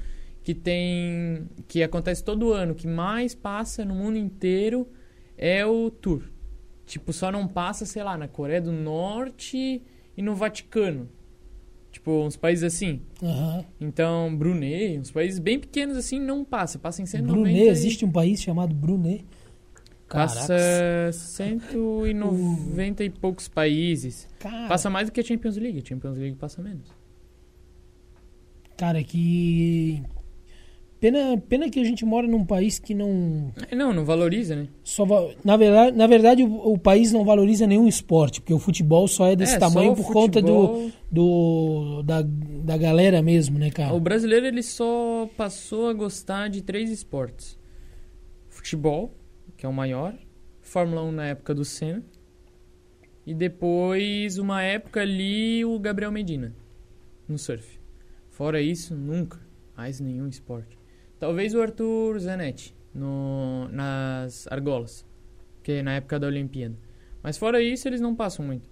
que tem que acontece todo ano, que mais passa no mundo inteiro é o Tour. Tipo, só não passa, sei lá, na Coreia do Norte e no Vaticano. Tipo, uns países assim. Uhum. Então, Brunei, uns países bem pequenos assim, não passa. Passa em 190. Brunei, e... existe um país chamado Brunei. Passa 190 e poucos países. Cara. Passa mais do que a Champions League. A Champions League passa menos. Cara, que Pena, pena que a gente mora num país que não. É, não, não valoriza, né? Só, na verdade, na verdade o, o, país não valoriza nenhum esporte, porque o futebol só é desse é, tamanho por futebol... conta do, do da, da galera mesmo, né, cara? O brasileiro ele só passou a gostar de três esportes: futebol, que é o maior, Fórmula 1 na época do Senna, e depois, uma época ali, o Gabriel Medina, no surf. Fora isso, nunca mais nenhum esporte. Talvez o Arthur Zanetti no, nas argolas, que é na época da Olimpíada. Mas fora isso, eles não passam muito.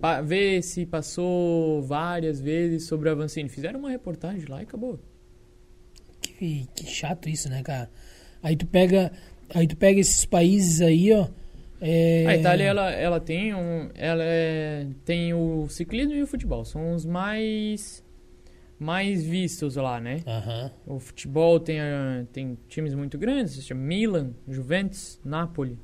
Pa vê se passou várias vezes sobre o Avancini. Fizeram uma reportagem lá e acabou. Que, que chato isso, né, cara? Aí tu pega, aí tu pega esses países aí, ó. É... A Itália ela, ela tem um, ela é, tem o ciclismo e o futebol, são os mais mais vistos lá, né? Uhum. O futebol tem, uh, tem times muito grandes, chama Milan, Juventus, Napoli.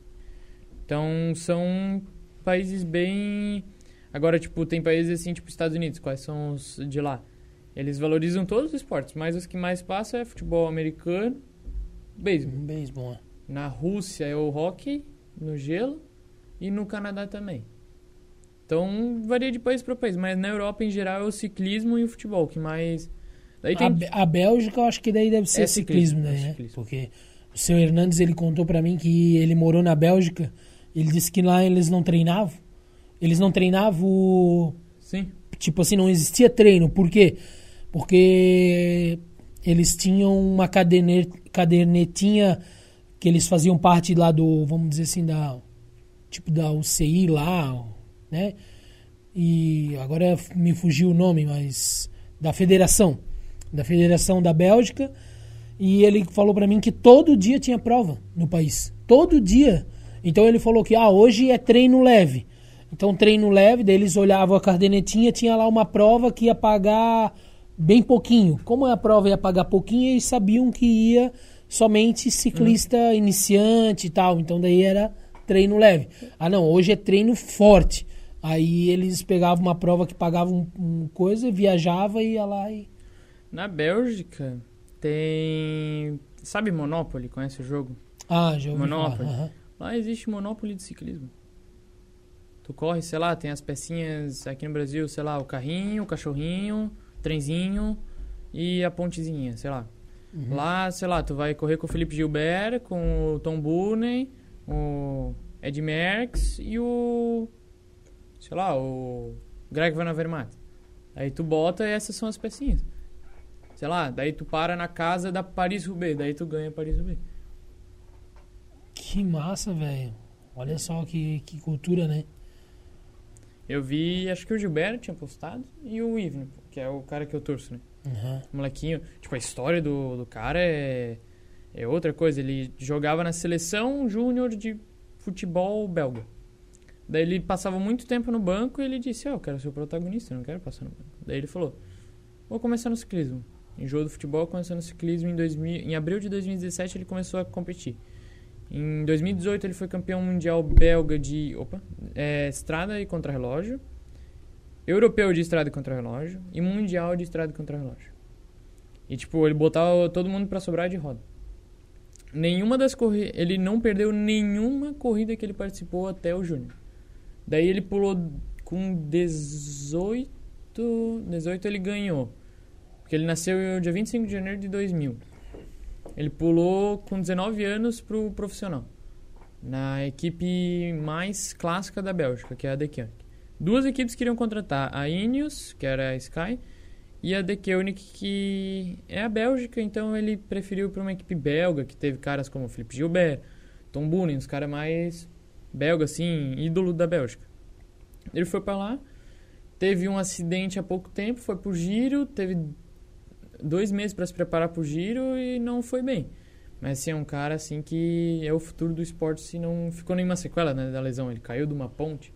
Então são países bem. Agora, tipo, tem países assim, tipo Estados Unidos, quais são os de lá? Eles valorizam todos os esportes, mas os que mais passam é futebol americano, beisebol. Beisebol. É. Na Rússia é o hockey, no gelo, e no Canadá também. Então varia de país para país, mas na Europa em geral é o ciclismo e o futebol que mais. Daí tem... a, a Bélgica eu acho que daí deve ser é ciclismo, ciclismo, daí, é né? Ciclismo. Porque o seu Hernandes ele contou para mim que ele morou na Bélgica. Ele disse que lá eles não treinavam. Eles não treinavam. Sim. Tipo assim, não existia treino. Por quê? Porque eles tinham uma cadernetinha que eles faziam parte lá do, vamos dizer assim, da tipo da UCI lá, né? E agora me fugiu o nome, mas da federação, da federação da Bélgica, e ele falou para mim que todo dia tinha prova no país, todo dia. Então ele falou que ah, hoje é treino leve. Então, treino leve, daí eles olhavam a cardenetinha, tinha lá uma prova que ia pagar bem pouquinho. Como a prova ia pagar pouquinho, eles sabiam que ia somente ciclista iniciante e tal. Então, daí era treino leve. Ah, não, hoje é treino forte. Aí eles pegavam uma prova que pagava um, um coisa, viajava e ia lá e. Na Bélgica tem. Sabe Monopoly? Conhece o jogo? Ah, ouvi Monopoly. falar. aham. Lá existe Monopoly de ciclismo. Tu corre, sei lá, tem as pecinhas aqui no Brasil, sei lá, o carrinho, o cachorrinho, o trenzinho e a pontezinha, sei lá. Uhum. Lá, sei lá, tu vai correr com o Felipe Gilbert, com o Tom Burney, o Ed Merckx e o. sei lá, o Greg Van Avermaet. Aí tu bota e essas são as pecinhas. Sei lá, daí tu para na casa da Paris-Roubaix, daí tu ganha Paris-Roubaix. Que massa, velho. Olha só que, que cultura, né? Eu vi, acho que o Gilberto tinha postado e o Ivan, que é o cara que eu torço, né? Aham. Molequinho. Tipo, a história do, do cara é, é outra coisa. Ele jogava na seleção júnior de futebol belga. Daí ele passava muito tempo no banco e ele disse: "Ah, Eu quero ser o protagonista, não quero passar no banco. Daí ele falou: Vou começar no ciclismo. Enjoou do futebol, começou no ciclismo. Em, 2000, em abril de 2017 ele começou a competir. Em 2018 ele foi campeão mundial belga de opa, é, estrada e contrarrelógio, europeu de estrada e contrarrelógio e mundial de estrada e contrarrelógio. E tipo, ele botava todo mundo pra sobrar de roda. Nenhuma das corridas, ele não perdeu nenhuma corrida que ele participou até o júnior. Daí ele pulou com 18, 18 ele ganhou. Porque ele nasceu dia 25 de janeiro de 2000. Ele pulou com 19 anos pro profissional. Na equipe mais clássica da Bélgica, que é a Deceuninck. Duas equipes queriam contratar, a Ineos, que era a Sky, e a Deceuninck, que é a Bélgica, então ele preferiu para uma equipe belga, que teve caras como Felipe Gilbert, Tom Boonen, os caras mais belga, assim, ídolo da Bélgica. Ele foi para lá, teve um acidente há pouco tempo, foi pro giro, teve dois meses para se preparar pro giro e não foi bem. Mas assim, é um cara assim que é o futuro do esporte se não ficou nenhuma sequela né, da lesão. Ele caiu de uma ponte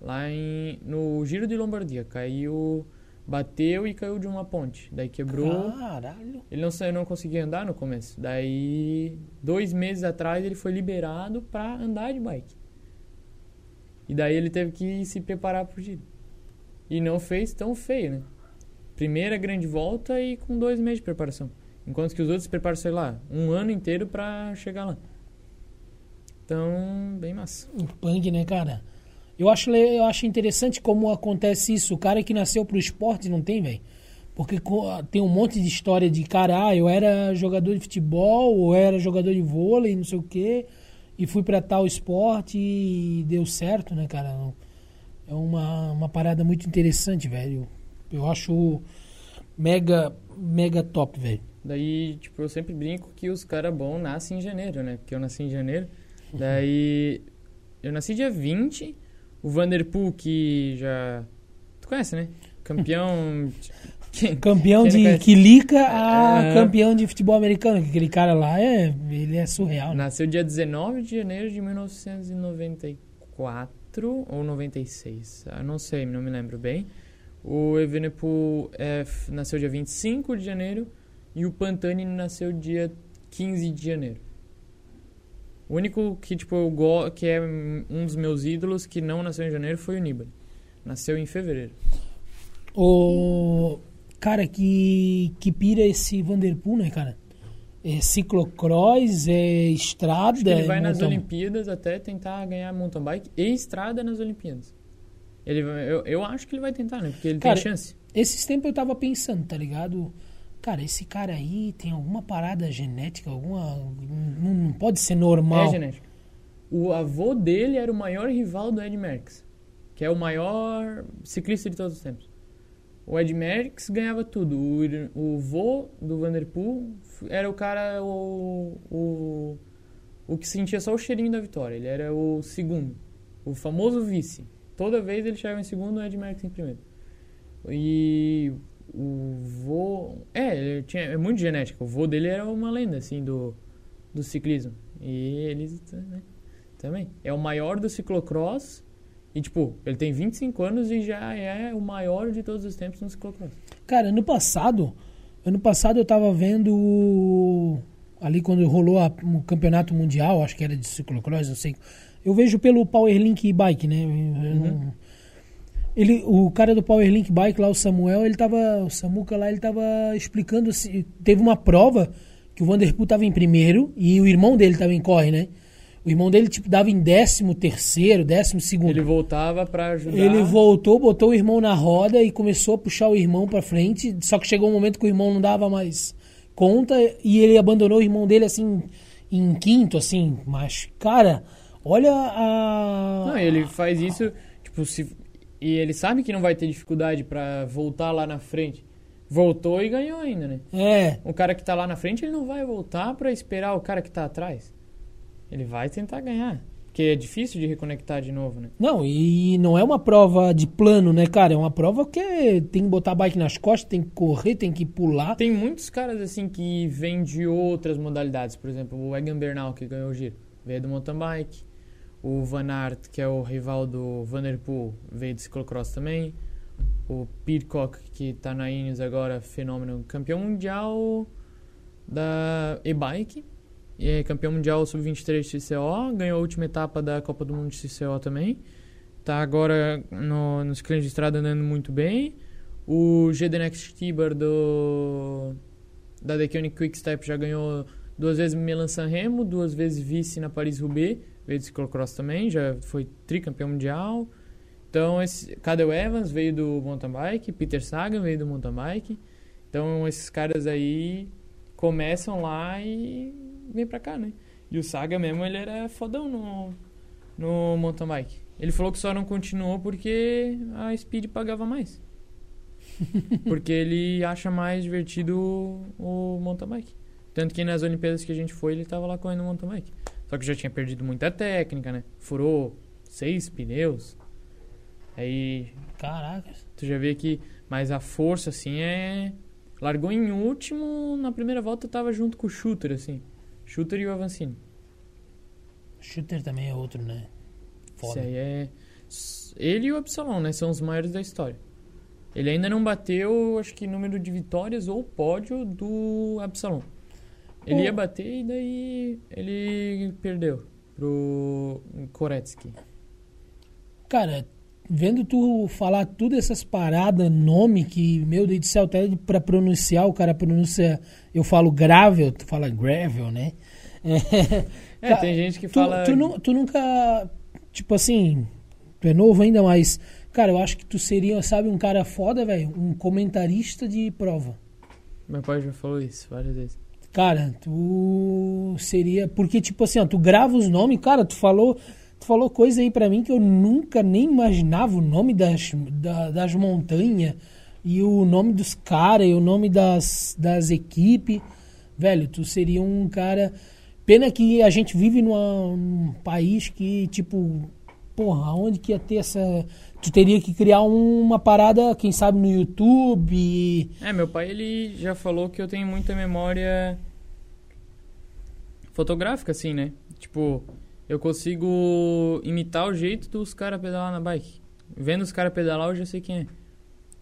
lá em, no Giro de Lombardia. Caiu, bateu e caiu de uma ponte. Daí quebrou. Caralho. Ele não, sa- não conseguia andar no começo. Daí, dois meses atrás, ele foi liberado para andar de bike. E daí ele teve que se preparar pro giro. E não fez tão feio, né? Primeira grande volta e com dois meses de preparação. Enquanto que os outros se preparam, sei lá, um ano inteiro para chegar lá. Então, bem massa. Um punk, né, cara? Eu acho, eu acho interessante como acontece isso. O cara que nasceu pro esporte não tem, velho. Porque tem um monte de história de cara, ah, eu era jogador de futebol, ou era jogador de vôlei, não sei o quê, e fui pra tal esporte e deu certo, né, cara? É uma, uma parada muito interessante, velho. Eu acho mega, mega top, velho. Daí, tipo, eu sempre brinco que os caras bons nascem em janeiro, né? Porque eu nasci em janeiro. Daí, eu nasci dia 20. O Vanderpool, que já... Tu conhece, né? Campeão... Quem- Campeão quem de? Quilica a É. campeão de futebol americano. que Aquele cara lá, é, ele é surreal. né? Nasceu dia 19 de janeiro de 1994 ou 96. Eu não sei, não me lembro bem. O Evenepoel é, nasceu dia 25 de janeiro e o Pantani nasceu dia 15 de janeiro. O único que, tipo, eu go que é um dos meus ídolos que não nasceu em janeiro foi o Nibali. Nasceu em fevereiro. O cara que, que pira esse Vanderpool, né, cara? É ciclocross, é estrada, Acho que ele é vai nas mountain- Olimpíadas até tentar ganhar mountain bike e estrada nas Olimpíadas. Ele, eu, eu acho que ele vai tentar, né? Porque ele Cara, tem chance. Esses tempos eu tava pensando, tá ligado? Cara, esse cara aí tem alguma parada genética, alguma. Não, não pode ser normal. É genética. O avô dele era o maior rival do Ed Merckx, que é o maior ciclista de todos os tempos. O Ed Merckx ganhava tudo. O, o vô do Vanderpool era o cara, o, o, o que sentia só o cheirinho da vitória. Ele era o segundo, o famoso vice. Toda vez ele chegava em segundo, o Ed Merckx em primeiro. E o vô... É, ele tinha, é muito genético. O vô dele era uma lenda, assim, do, do ciclismo. E eles né, também. É o maior do ciclocross E, tipo, ele tem 25 anos e já é o maior de todos os tempos no ciclocross. Cara, ano passado, ano passado eu tava vendo ali quando rolou a, o campeonato mundial, acho que era de ciclocross, não sei. Eu vejo pelo Powerlink Bike, né? Não- Uhum. ele, o cara do Powerlink Bike lá, o Samuel, ele tava, o Samuca lá, ele tava explicando assim, teve uma prova que o Vanderpool tava em primeiro e o irmão dele também corre, né? O irmão dele tipo dava em décimo terceiro, décimo segundo. Ele voltava pra ajudar. Ele voltou, botou o irmão na roda e começou a puxar o irmão pra frente. Só que chegou um momento que o irmão não dava mais conta e ele abandonou o irmão dele assim em quinto, assim. Mas, cara, olha a. Não, ele faz isso, tipo, se... e ele sabe que não vai ter dificuldade pra voltar lá na frente. Voltou e ganhou ainda, né? É, O cara que tá lá na frente, ele não vai voltar pra esperar o cara que tá atrás. Ele vai tentar ganhar. Porque é difícil de reconectar de novo, né? não, e não é uma prova de plano, né, cara? É uma prova que é- tem que botar a bike nas costas, tem que correr, tem que pular. Tem muitos caras assim que vêm de outras modalidades. Por exemplo, o Egan Bernal, que ganhou o giro, veio do mountain bike. O Van Aert, que é o rival do Vanderpool, veio do ciclocross também. O Pidcock, que tá na Ineos agora, fenômeno, campeão mundial da e-bike. É campeão mundial sub-23 CCO, ganhou a última etapa da Copa do Mundo de CCO também. Tá agora no, nos ciclismo de estrada andando muito bem. O GD Next Tiber do da The Koenig Quick Step já ganhou duas vezes Milan San Remo, duas vezes vice na Paris-Roubaix, veio do ciclocross também, já foi tricampeão mundial. Então, esse Cadel Evans veio do mountain bike, Peter Sagan veio do mountain bike. Então, esses caras aí começam lá e vêm pra cá, né? E o Saga mesmo, ele era fodão no, no mountain bike. Ele falou que só não continuou porque a Speed pagava mais. porque ele acha mais divertido o, o mountain bike. Tanto que nas Olimpíadas que a gente foi, ele tava lá correndo mountain bike. Só que já tinha perdido muita técnica, né? Furou seis pneus. Aí Caraca. tu já vê que. Mas a força, assim, é. Largou em último, na primeira volta tava junto com o Shooter, assim. Shooter e o Avancini. Shooter também é outro, né? Foda. aí é. Ele e o Absalom, né? São os maiores da história. Ele ainda não bateu, acho que, número de vitórias ou pódio do Absalom. Ele O- ia bater e daí ele perdeu pro Koretsky. Cara, vendo tu falar tudo essas paradas, nome que, meu Deus do céu, até pra pronunciar, o cara pronuncia, eu falo gravel, tu fala gravel, né? É, Ca- tem gente que Tu, fala. tu, nu- tu nunca, tipo assim, tu é novo ainda, mas, cara, eu acho que tu seria, sabe, um cara foda, velho, um comentarista de prova. Meu pai já falou isso várias vezes. Cara, tu seria. Porque, tipo assim, ó, tu grava os nomes, cara, tu falou. Tu falou coisa aí pra mim que eu nunca nem imaginava o nome das, da- das montanhas e o nome dos caras e o nome das, das equipes. Velho, tu seria um cara. Pena que a gente vive numa- num país que, tipo, porra, onde que ia ter essa. Tu teria que criar uma parada, quem sabe, no YouTube. É, meu pai ele já falou que eu tenho muita memória fotográfica, assim, né? Tipo, eu consigo imitar o jeito dos caras pedalar na bike. Vendo os caras pedalar, eu já sei quem é.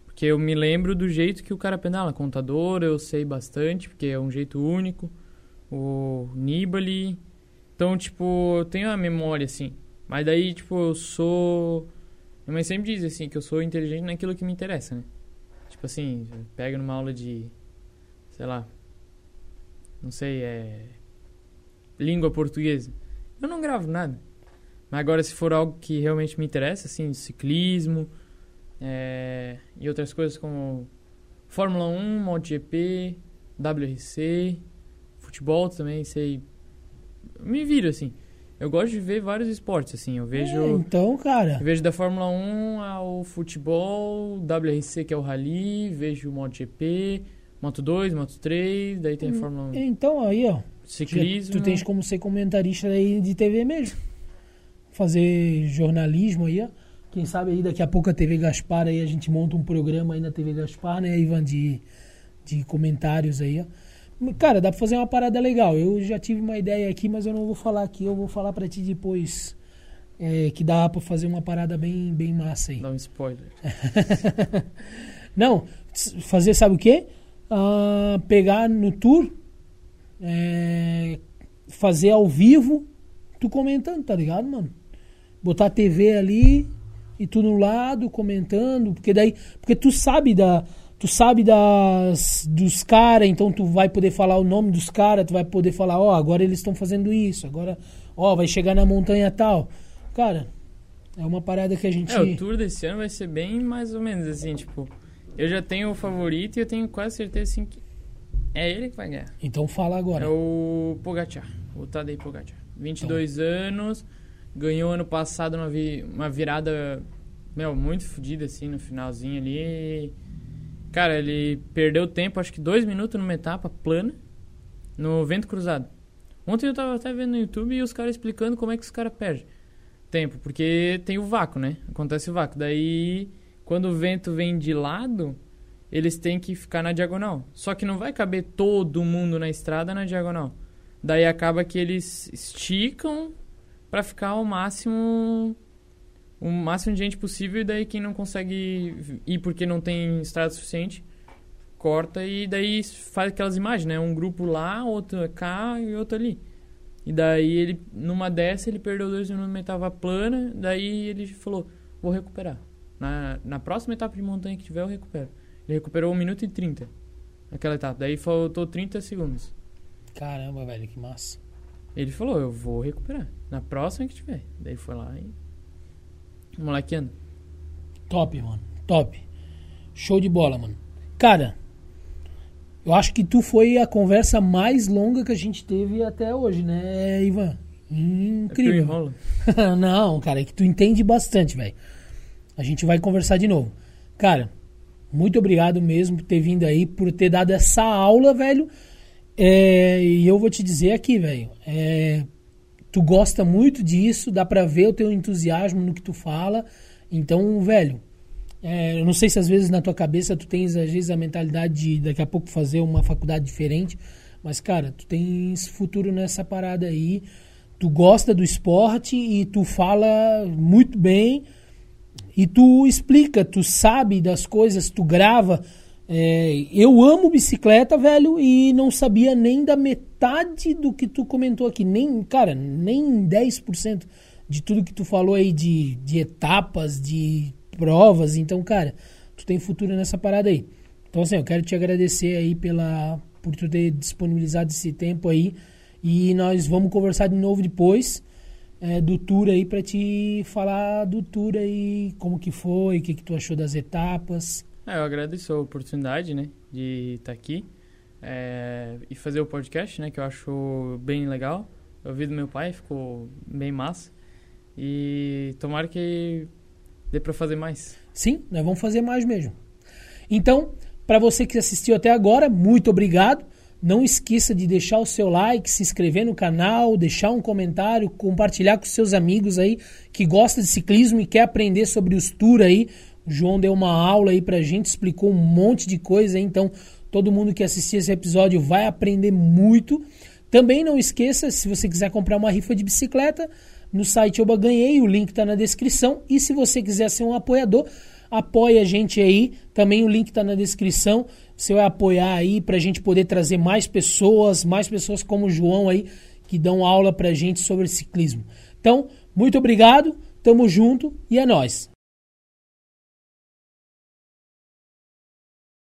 Porque eu me lembro do jeito que o cara pedala. Contador, eu sei bastante, porque é um jeito único. O Nibali. Então, tipo, eu tenho a memória, assim. Mas daí, tipo, eu sou. Minha mãe sempre diz, assim, que eu sou inteligente naquilo que me interessa, né? Tipo assim, pega numa aula de. Sei lá. Não sei, é. Língua portuguesa. Eu não gravo nada. Mas agora, se for algo que realmente me interessa, assim, ciclismo. é, e outras coisas como Fórmula 1, MotoGP, WRC, futebol também, sei. Me viro, assim. Eu gosto de ver vários esportes, assim. Eu vejo. É, então, cara. Eu vejo da Fórmula 1 ao futebol, WRC que é o Rally, vejo o MotoGP, Moto 2, Moto 3, daí tem a Fórmula 1. Então, aí, ó. Ciclismo. Tu tens como ser comentarista aí de TV mesmo. Fazer jornalismo aí, ó. Quem sabe aí daqui a pouco a TV Gaspar aí a gente monta um programa aí na TV Gaspar, né, Ivan, de, de comentários aí, ó. Cara, dá pra fazer uma parada legal. Eu já tive uma ideia aqui, mas eu não vou falar aqui. Eu vou falar pra ti depois é, que dá pra fazer uma parada bem, bem massa aí. Dá um spoiler. Não, fazer sabe o quê? Ah, pegar no tour, é, fazer ao vivo, tu comentando, tá ligado, mano? Botar a TV ali e tu no lado comentando, porque daí, porque tu sabe da, tu sabe das dos caras, então tu vai poder falar o nome dos caras, tu vai poder falar, ó, agora eles estão fazendo isso, agora, ó, vai chegar na montanha tal. Cara, é uma parada que a gente É, o tour desse ano vai ser bem mais ou menos assim, tipo, eu já tenho o favorito e eu tenho quase certeza assim que é ele que vai ganhar. Então fala agora. É o Pogacar, o Tadej Pogacar. 22 anos, ganhou ano passado uma, vi- uma virada, meu, muito fodida assim no finalzinho ali. Cara, ele perdeu tempo, acho que dois minutos numa etapa plana, no vento cruzado. Ontem eu tava até vendo no YouTube e os caras explicando como é que os caras perdem tempo, porque tem o vácuo, né? Acontece o vácuo. Daí, quando o vento vem de lado, eles têm que ficar na diagonal. Só que não vai caber todo mundo na estrada na diagonal. Daí acaba que eles esticam pra ficar ao máximo o máximo de gente possível e daí quem não consegue ir porque não tem estrada suficiente corta e daí faz aquelas imagens, né? Um grupo lá, outro cá e outro ali. E daí ele, numa dessa, ele perdeu dois minutos numa etapa plana, daí ele falou, vou recuperar. Na, na próxima etapa de montanha que tiver, eu recupero. Ele recuperou 1 minuto e 30 naquela etapa. Daí faltou 30 segundos. Caramba, velho, que massa. Ele falou, eu vou recuperar. Na próxima que tiver. Daí foi lá e. O moleque anda. Top, mano. Top. Show de bola, mano. Cara, eu acho que tu foi a conversa mais longa que a gente teve até hoje, né, Ivan? É que eu Incrível. enrolo. Não, cara, é que tu entende bastante, velho. A gente vai conversar de novo. Cara, muito obrigado mesmo por ter vindo aí, por ter dado essa aula, velho. É, e eu vou te dizer aqui, velho. é, tu gosta muito disso, dá pra ver o teu entusiasmo no que tu fala. Então, velho, é, eu não sei se às vezes na tua cabeça tu tens às vezes a mentalidade de daqui a pouco fazer uma faculdade diferente, mas cara, tu tens futuro nessa parada aí. Tu gosta do esporte e tu fala muito bem e tu explica, tu sabe das coisas, tu grava. É, eu amo bicicleta, velho, e não sabia nem da metade do que tu comentou aqui. Nem, cara, nem 10% de tudo que tu falou aí de, de etapas, de provas. Então, cara, tu tem futuro nessa parada aí. Então, assim, eu quero te agradecer aí pela, por tu ter disponibilizado esse tempo aí. E nós vamos conversar de novo depois é, do tour aí para te falar do tour aí, como que foi, o que, que tu achou das etapas. É, eu agradeço a oportunidade, né, de estar aqui é, e fazer o podcast, né, que eu acho bem legal. Eu ouvi do meu pai, ficou bem massa. E tomara que dê pra fazer mais. Sim, nós vamos fazer mais mesmo. Então, para você que assistiu até agora, muito obrigado. Não esqueça de deixar o seu like, se inscrever no canal, deixar um comentário, compartilhar com seus amigos aí que gostam de ciclismo e quer aprender sobre os tour aí. O João deu uma aula aí pra gente, explicou um monte de coisa, aí, então todo mundo que assistir esse episódio vai aprender muito. Também não esqueça, se você quiser comprar uma rifa de bicicleta, no site Oba Ganhei, o link está na descrição. E se você quiser ser um apoiador, apoie a gente aí. Também o link está na descrição. Você vai apoiar aí para a gente poder trazer mais pessoas, mais pessoas como o João aí, que dão aula para a gente sobre ciclismo. Então, muito obrigado, tamo junto e é nóis.